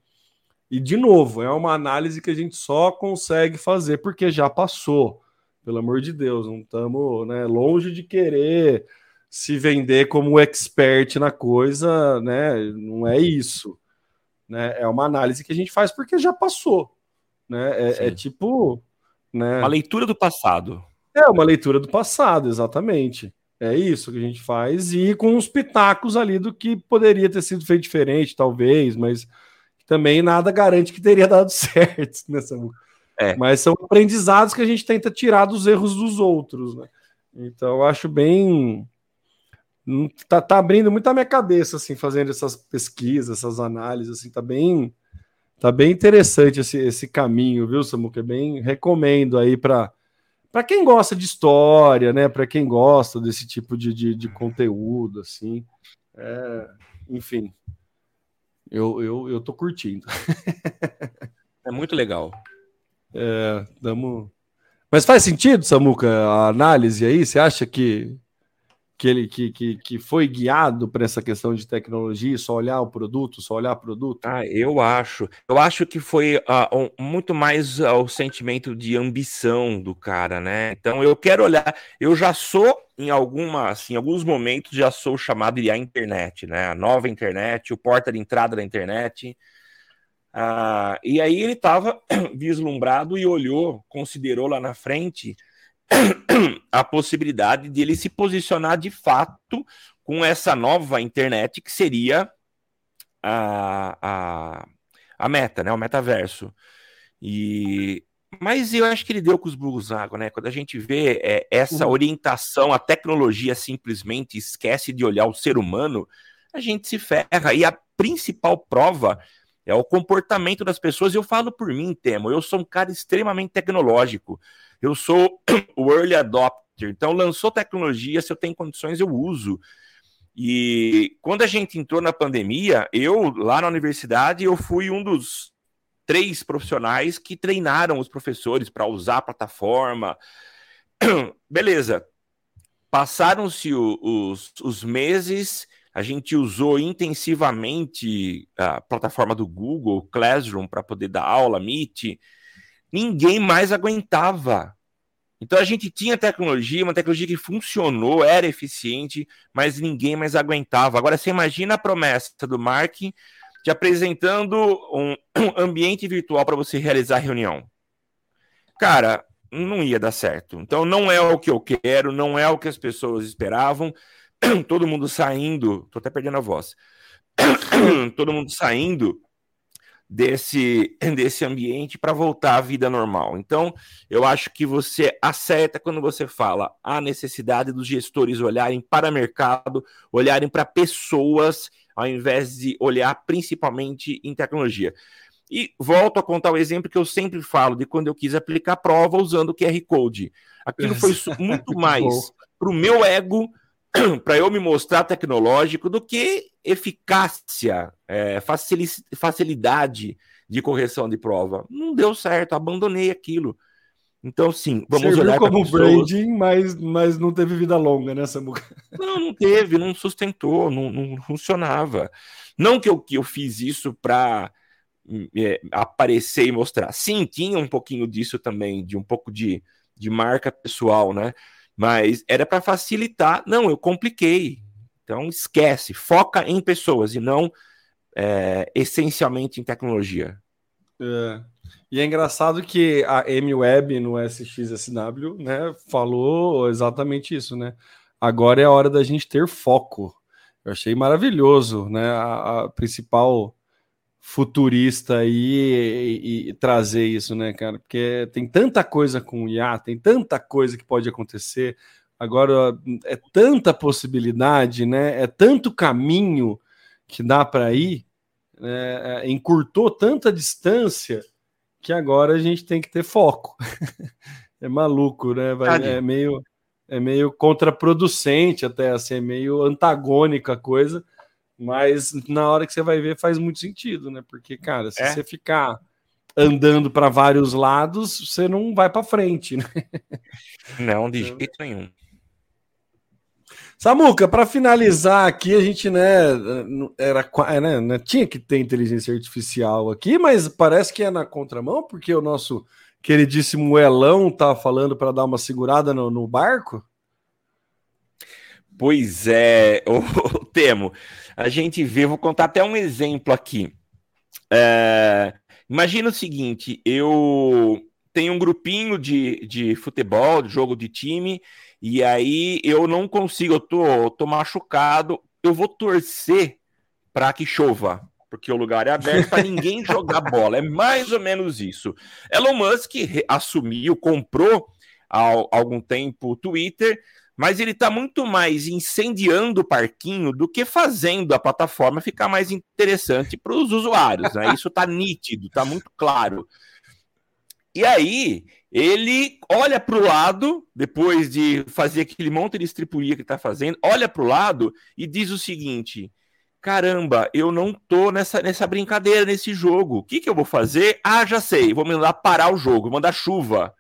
[SPEAKER 2] E, de novo, é uma análise que a gente só consegue fazer porque já passou. Pelo amor de Deus, não estamos né, longe de querer se vender como expert na coisa, né? Não é isso. Né? É uma análise que a gente faz porque já passou. Né? É, é tipo. Né?
[SPEAKER 3] Uma leitura do passado.
[SPEAKER 2] É uma leitura do passado, exatamente. É isso que a gente faz, e com uns pitacos ali do que poderia ter sido feito diferente, talvez, mas também nada garante que teria <laughs> dado certo nessa é. Mas são aprendizados que a gente tenta tirar dos erros dos outros, né? Então eu acho bem tá, tá abrindo muito a minha cabeça assim, fazendo essas pesquisas, essas análises assim, tá bem tá bem interessante esse, esse caminho, viu, Samuca? É bem recomendo aí para para quem gosta de história, né? Para quem gosta desse tipo de, de, de conteúdo, assim, é, enfim, eu, eu, eu tô curtindo. <laughs>
[SPEAKER 3] é muito legal.
[SPEAKER 2] É. Mas faz sentido, Samuca, a análise aí? Você acha que, que ele que, que, que foi guiado para essa questão de tecnologia, só olhar o produto, só olhar o produto?
[SPEAKER 3] Ah, eu acho. Eu acho que foi uh, um, muito mais uh, o sentimento de ambição do cara, né? Então eu quero olhar, eu já sou em alguma, assim, alguns momentos já sou chamado de a internet, né? A nova internet, o porta de entrada da internet. Ah, e aí ele estava <clears throat> vislumbrado e olhou, considerou lá na frente <coughs> a possibilidade de ele se posicionar de fato com essa nova internet que seria a, a, a meta, né? O metaverso. E mas eu acho que ele deu com os burros água, né? Quando a gente vê é, essa uhum. orientação, a tecnologia simplesmente esquece de olhar o ser humano, a gente se ferra. E a principal prova é o comportamento das pessoas. Eu falo por mim, Temo, eu sou um cara extremamente tecnológico. Eu sou <clears throat> o early adopter. Então, lançou tecnologia, se eu tenho condições, eu uso. E quando a gente entrou na pandemia, eu, lá na universidade, eu fui um dos três profissionais que treinaram os professores para usar a plataforma. <clears throat> Beleza. Passaram-se os, os meses, a gente usou intensivamente a plataforma do Google, Classroom, para poder dar aula, Meet. Ninguém mais aguentava. Então a gente tinha tecnologia, uma tecnologia que funcionou, era eficiente, mas ninguém mais aguentava. Agora você imagina a promessa do Mark te apresentando um <clears throat> ambiente virtual para você realizar a reunião. Cara, não ia dar certo. Então não é o que eu quero, não é o que as pessoas esperavam. <clears throat> Todo mundo saindo, tô até perdendo a voz. <clears throat> Todo mundo saindo desse, <laughs> desse ambiente para voltar à vida normal. Então, eu acho que você acerta quando você fala a necessidade dos gestores olharem para mercado, olharem para pessoas ao invés de olhar principalmente em tecnologia. E volto a contar o exemplo que eu sempre falo de quando eu quis aplicar prova usando o QR Code. Aquilo foi <laughs> muito mais para o meu ego, <clears throat> para eu me mostrar tecnológico, do que eficácia, é, facilidade de correção de prova. Não deu certo, abandonei aquilo. Então, sim,
[SPEAKER 2] vamos Serviu olhar como branding, mas, mas não teve vida longa, né, Samuca? <laughs>
[SPEAKER 3] Não, não teve, não sustentou, não, não funcionava. Não que eu, que eu fiz isso para é, aparecer e mostrar. Sim, tinha um pouquinho disso também, de um pouco de, de marca pessoal, né? Mas era para facilitar. Não, eu compliquei. Então, esquece, foca em pessoas e não é, essencialmente em tecnologia.
[SPEAKER 2] É. E é engraçado que a M Web no SXSW, né, falou exatamente isso, né? Agora é a hora da gente ter foco. Eu achei maravilhoso, né? A, a principal futurista aí e, e, trazer isso, né, cara? Porque tem tanta coisa com o IA, tem tanta coisa que pode acontecer. Agora é tanta possibilidade, né? É tanto caminho que dá para ir, né? É, encurtou tanta distância que agora a gente tem que ter foco. <laughs> é maluco, né? Vai, é meio é meio contraproducente até assim, é meio antagônica a coisa, mas na hora que você vai ver faz muito sentido, né? Porque cara, se é. você ficar andando para vários lados, você não vai para frente, né? <laughs>
[SPEAKER 3] Não, de jeito nenhum.
[SPEAKER 2] Samuca, para finalizar aqui, a gente, né, era, é, né, né, tinha que ter inteligência artificial aqui, mas parece que é na contramão, porque o nosso queridíssimo Elão tá falando para dar uma segurada no, no, barco.
[SPEAKER 3] Pois é, <laughs> o Temo, a gente vê, vou contar até um exemplo aqui. É, imagina o seguinte, eu tenho um grupinho de, de futebol, de jogo de time, e aí eu não consigo, eu tô, tô machucado, eu vou torcer para que chova, porque o lugar é aberto para ninguém <laughs> jogar bola. É mais ou menos isso. Elon Musk assumiu, comprou há algum tempo o Twitter, mas ele está muito mais incendiando o parquinho do que fazendo a plataforma ficar mais interessante para os usuários. Né? Isso está nítido, está muito claro. E aí, ele olha para o lado, depois de fazer aquele monte de estripulia que está fazendo, olha para o lado e diz o seguinte: caramba, eu não tô nessa, nessa brincadeira, nesse jogo. O que, que eu vou fazer? Ah, já sei, vou mandar parar o jogo, mandar chuva.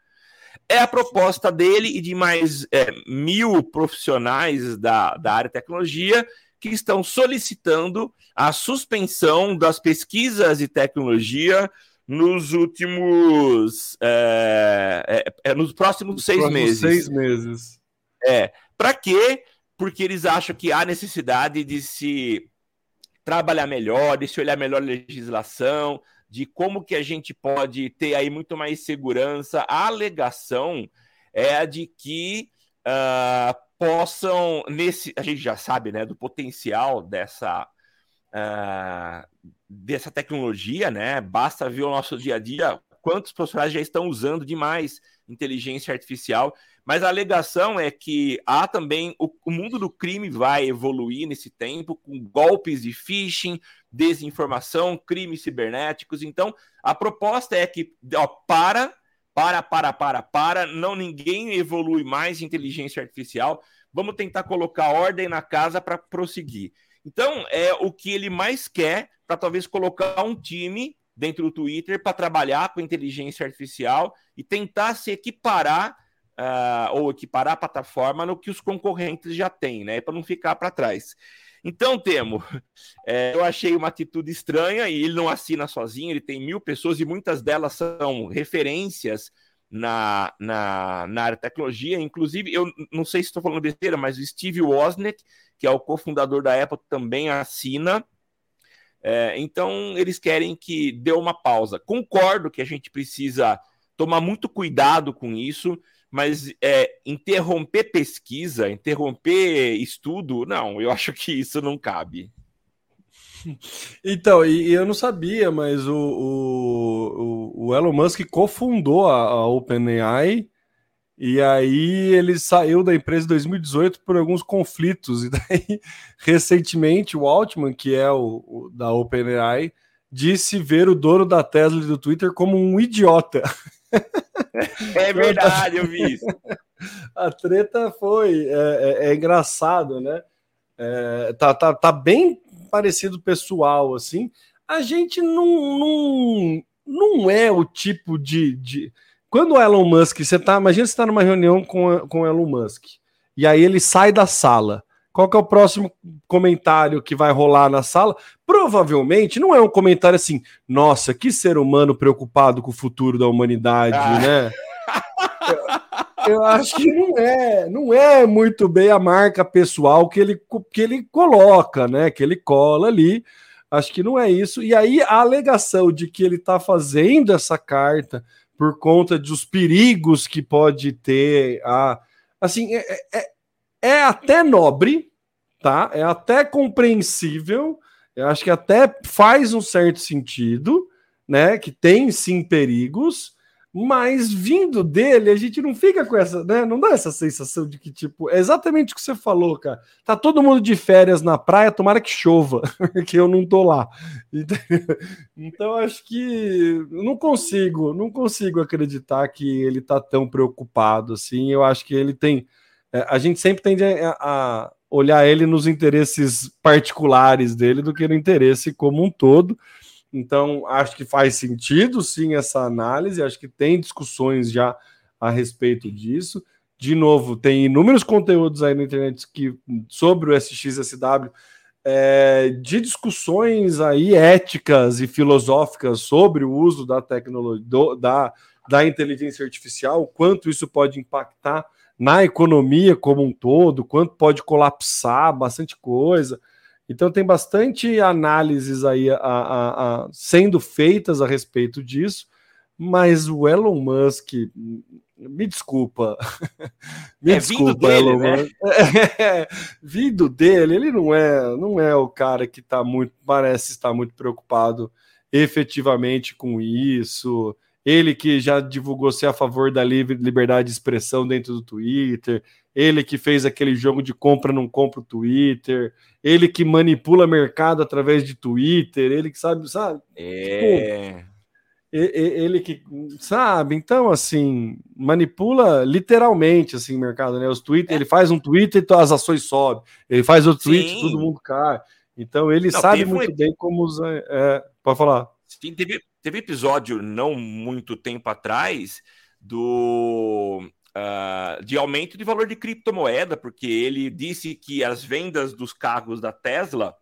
[SPEAKER 3] É a proposta dele e de mais é, mil profissionais da, da área de tecnologia que estão solicitando a suspensão das pesquisas de tecnologia nos últimos. É, é, é, nos próximos seis próximos meses.
[SPEAKER 2] Seis meses.
[SPEAKER 3] É. Para quê? Porque eles acham que há necessidade de se trabalhar melhor, de se olhar melhor a legislação, de como que a gente pode ter aí muito mais segurança. A alegação é a de que uh, possam, nesse. A gente já sabe, né, do potencial dessa. Uh, dessa tecnologia, né? Basta ver o nosso dia a dia, quantos profissionais já estão usando demais inteligência artificial. Mas a alegação é que há também o, o mundo do crime vai evoluir nesse tempo com golpes de phishing, desinformação, crimes cibernéticos. Então, a proposta é que ó, para, para, para, para, para, não ninguém evolui mais inteligência artificial. Vamos tentar colocar ordem na casa para prosseguir. Então, é o que ele mais quer para talvez colocar um time dentro do Twitter para trabalhar com inteligência artificial e tentar se equiparar uh, ou equiparar a plataforma no que os concorrentes já têm, né? Para não ficar para trás. Então, Temo, <laughs> é, eu achei uma atitude estranha e ele não assina sozinho, ele tem mil pessoas e muitas delas são referências na, na, na área de tecnologia. Inclusive, eu não sei se estou falando besteira, mas o Steve Wozniak, que é o cofundador da Apple, também assina. É, então, eles querem que dê uma pausa. Concordo que a gente precisa tomar muito cuidado com isso, mas é, interromper pesquisa, interromper estudo, não, eu <laughs> acho que isso não cabe. <laughs>
[SPEAKER 2] Então, e, e eu não sabia, mas o, o, o Elon Musk cofundou a, a OpenAI e aí ele saiu da empresa em 2018 por alguns conflitos. <laughs> E daí, recentemente, o Altman, que é o, o da OpenAI, disse ver o dono da Tesla e do Twitter como um idiota.
[SPEAKER 3] É verdade, eu vi isso.
[SPEAKER 2] A treta foi. É, é, é engraçado, né? É, tá, tá, tá bem parecido pessoal, assim. A gente não, não, não é o tipo de, de quando o Elon Musk, você tá, imagina você está numa reunião com, com o Elon Musk, e aí ele sai da sala. Qual que é o próximo comentário que vai rolar na sala? Provavelmente não é um comentário assim, nossa, que ser humano preocupado com o futuro da humanidade, ah. né? eu, <laughs> eu acho que não é, não é muito bem a marca pessoal que ele, que ele coloca, né? Que ele cola ali. Acho que não é isso. E aí a alegação de que ele está fazendo essa carta por conta dos perigos que pode ter. A, assim, é, é, é até nobre, tá? É até compreensível. Eu acho que até faz um certo sentido, né? Que tem sim perigos, mas vindo dele, a gente não fica com essa, né? Não dá essa sensação de que, tipo, é exatamente o que você falou, cara. Tá todo mundo de férias na praia, tomara que chova, <laughs> que eu não tô lá. Então, acho que não consigo, não consigo acreditar que ele tá tão preocupado assim. Eu acho que ele tem. É, a gente sempre tende a, a olhar ele nos interesses particulares dele do que no interesse como um todo. Então, acho que faz sentido sim essa análise, acho que tem discussões já a respeito disso, de novo, tem inúmeros conteúdos aí na internet que, sobre o SXSW, é, de discussões aí éticas e filosóficas sobre o uso da tecnologia, do, da, da inteligência artificial, quanto isso pode impactar na economia como um todo, quanto pode colapsar bastante coisa. Então tem bastante análises aí a, a, a, sendo feitas a respeito disso, mas o Elon Musk me desculpa. <laughs> Me
[SPEAKER 3] é desculpa, vindo dele, né? <laughs>
[SPEAKER 2] É, vindo dele, ele não é, não é o cara que tá muito, parece estar muito preocupado efetivamente com isso. Ele que já divulgou ser a favor da liberdade de expressão dentro do Twitter, ele que fez aquele jogo de compra não compra o Twitter, ele que manipula mercado através de Twitter, ele que sabe, sabe?
[SPEAKER 3] É. Tipo,
[SPEAKER 2] ele que sabe, então assim, manipula literalmente assim o mercado, né? Os tweets, é. ele faz um tweet e as ações sobem. Ele faz outro Sim. tweet, todo mundo cai. Então ele não, sabe muito um... bem como usar, é, pode falar.
[SPEAKER 3] Sim, teve, teve episódio não muito tempo atrás do uh, de aumento de valor de criptomoeda, porque ele disse que as vendas dos carros da Tesla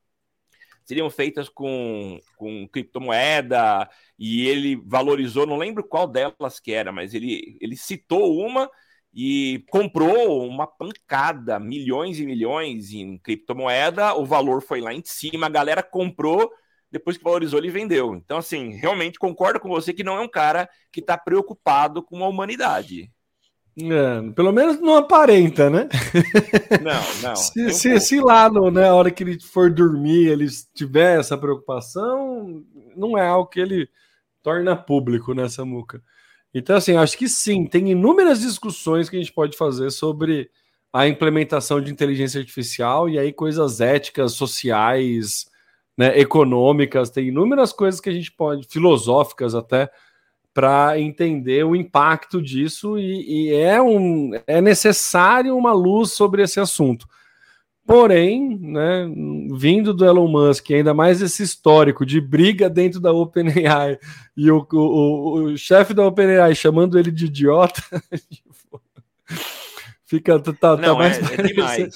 [SPEAKER 3] seriam feitas com, com criptomoeda, e ele valorizou, não lembro qual delas que era, mas ele, ele citou uma e comprou uma pancada, milhões e milhões em criptomoeda, o valor foi lá em cima, a galera comprou, depois que valorizou, ele vendeu. Então, assim, realmente concordo com você que não é um cara que está preocupado com a humanidade.
[SPEAKER 2] É, pelo menos não aparenta, né? <laughs>
[SPEAKER 3] Não, não.
[SPEAKER 2] se, um se, se, lá no, né, a hora que ele for dormir ele tiver essa preocupação, não é algo que ele torna público nessa né, muca. Então, assim, acho que sim, tem inúmeras discussões que a gente pode fazer sobre a implementação de inteligência artificial e aí coisas éticas, sociais, né, econômicas, tem inúmeras coisas que a gente pode, filosóficas até, para entender o impacto disso e, e, é, um, é necessário uma luz sobre esse assunto. Porém, né, vindo do Elon Musk, ainda mais esse histórico de briga dentro da OpenAI e o, o, o chefe da OpenAI chamando ele de idiota, <laughs> fica tá, tá, Não, mais é, é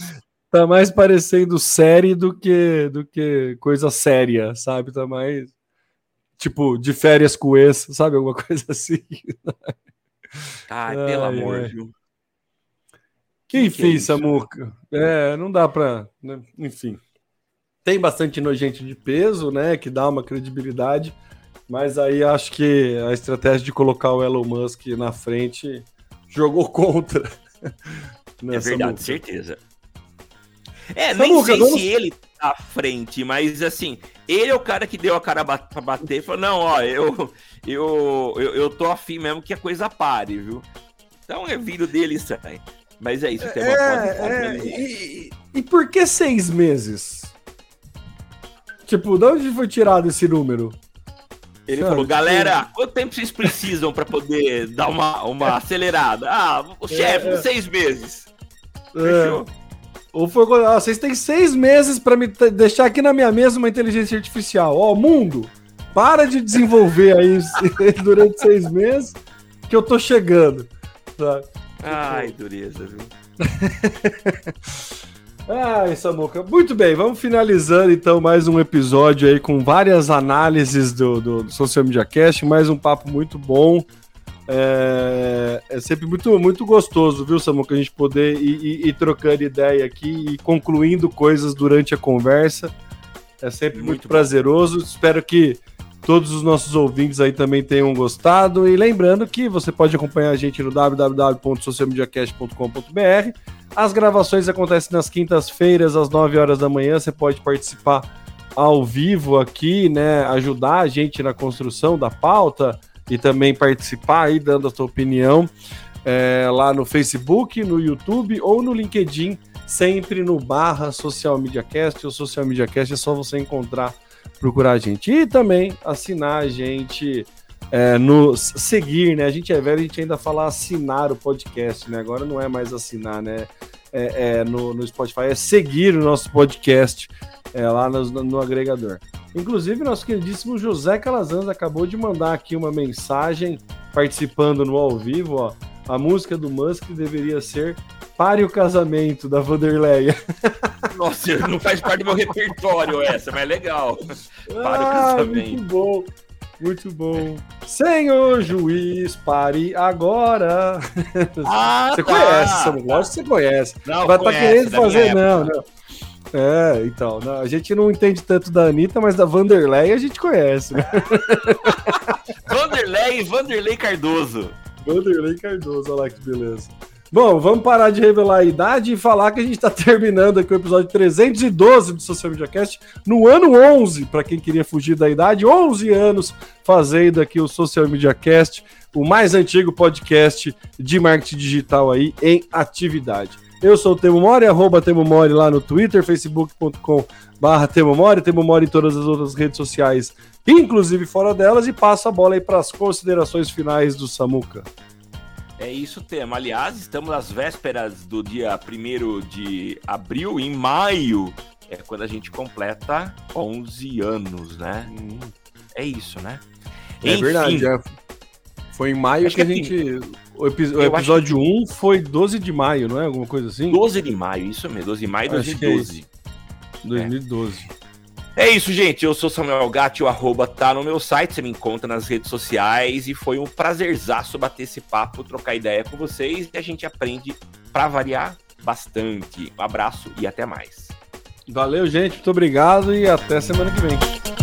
[SPEAKER 2] tá mais parecendo série do que do que coisa séria, sabe? Tá mais tipo, de férias com esse, sabe? Alguma <laughs> coisa assim.
[SPEAKER 3] Ai, ai pelo amor, ai. viu?
[SPEAKER 2] Que enfim, é Samuca. É, não dá pra. Né? Enfim. Tem bastante nojente de peso, né? Que dá uma credibilidade. Mas aí acho que a estratégia de colocar o Elon Musk na frente jogou <laughs> contra.
[SPEAKER 3] é verdade, certeza. É, nem sei vamos... se ele tá à frente, mas assim, ele é o cara que deu a cara pra bater e falou: não, ó, eu, eu, eu, eu tô afim mesmo que a coisa pare, viu? Então é vídeo dele aí. Mas é isso, tem
[SPEAKER 2] é, é, e, e por que seis meses? Tipo, de onde foi tirado esse número?
[SPEAKER 3] Ele Sabe, falou, galera, quanto tempo vocês precisam para poder <laughs> dar uma, uma acelerada? Ah, o chefe, é, é. seis meses.
[SPEAKER 2] É. Fechou? Ou foi, ah, vocês têm seis meses para me deixar aqui na minha mesa uma inteligência artificial. Ó, mundo, para de desenvolver aí <laughs> durante seis meses que eu tô chegando.
[SPEAKER 3] Sabe? Ai, dureza, viu? <laughs>
[SPEAKER 2] Ai, Samuca. Muito bem, vamos finalizando então mais um episódio aí com várias análises do, do, do Social Media Cast, mais um papo muito bom. É, é, sempre muito, muito gostoso, viu, Samuca, a gente poder ir, ir, ir, trocando ideia aqui e concluindo coisas durante a conversa. É sempre muito, muito prazeroso. Espero que todos os nossos ouvintes aí também tenham gostado. E lembrando que você pode acompanhar a gente no www.socialmediacast.com.br. As gravações acontecem nas quintas-feiras, às 9 horas da manhã. Você pode participar ao vivo aqui, né? Ajudar a gente na construção da pauta e também participar aí, dando a sua opinião é, lá no Facebook, no YouTube ou no LinkedIn, sempre no barra Social Media Cast. O Social Media Cast é só você encontrar, procurar a gente. E também assinar a gente é, no seguir, né? A gente é velho, a gente ainda fala assinar o podcast, né? Agora não é mais assinar, né? É, é no, no Spotify, é seguir o nosso podcast é, lá no, no, agregador. Inclusive, nosso queridíssimo José Calazans acabou de mandar aqui uma mensagem participando no ao vivo. Ó. a música do Musk deveria ser Pare o Casamento, da Vanderleia. <laughs>
[SPEAKER 3] Nossa, não faz parte do meu repertório essa, mas é legal.
[SPEAKER 2] Pare ah, o Casamento. Muito bom. Muito bom. Senhor juiz, pare agora. Ah, você tá. conhece, lógico que você conhece. Não, Vai estar tá querendo fazer, não, não. É, então, não, a gente não entende tanto da Anitta, mas da Vanderlei a gente conhece, né? <laughs>
[SPEAKER 3] Vanderlei e Vanderlei Cardoso.
[SPEAKER 2] Vanderlei Cardoso, olha lá que beleza. Bom, vamos parar de revelar a idade e falar que a gente está terminando aqui o episódio 312 do Social Media Cast no ano 11, para quem queria fugir da idade, 11 anos fazendo aqui o Social Media Cast, o mais antigo podcast de marketing digital aí em atividade. Eu sou o Temo Mori, arroba Temo Mori lá no Twitter, facebook.com barra Temo Mori, Temo Mori em todas as outras redes sociais, inclusive fora delas, e passo a bola aí para as considerações finais do Samuca.
[SPEAKER 3] É isso, tema. Aliás, estamos às vésperas do dia 1 de abril, em maio, é quando a gente completa 11 anos, né? Hum. É isso, né?
[SPEAKER 2] É Enfim, verdade, é. Foi em maio que, que, a assim, gente. O, epi o episódio que... 1 foi 12 de maio, não é? Alguma coisa assim?
[SPEAKER 3] 12 de maio, isso mesmo, 12 de maio de 2012.
[SPEAKER 2] É 2012.
[SPEAKER 3] É isso, gente. Eu sou Samuel Gatti, o arroba tá no meu site, você me encontra nas redes sociais e foi um prazerzaço bater esse papo, trocar ideia com vocês e a gente aprende para variar bastante. Um abraço e até mais.
[SPEAKER 2] Valeu, gente. Muito obrigado e até semana que vem.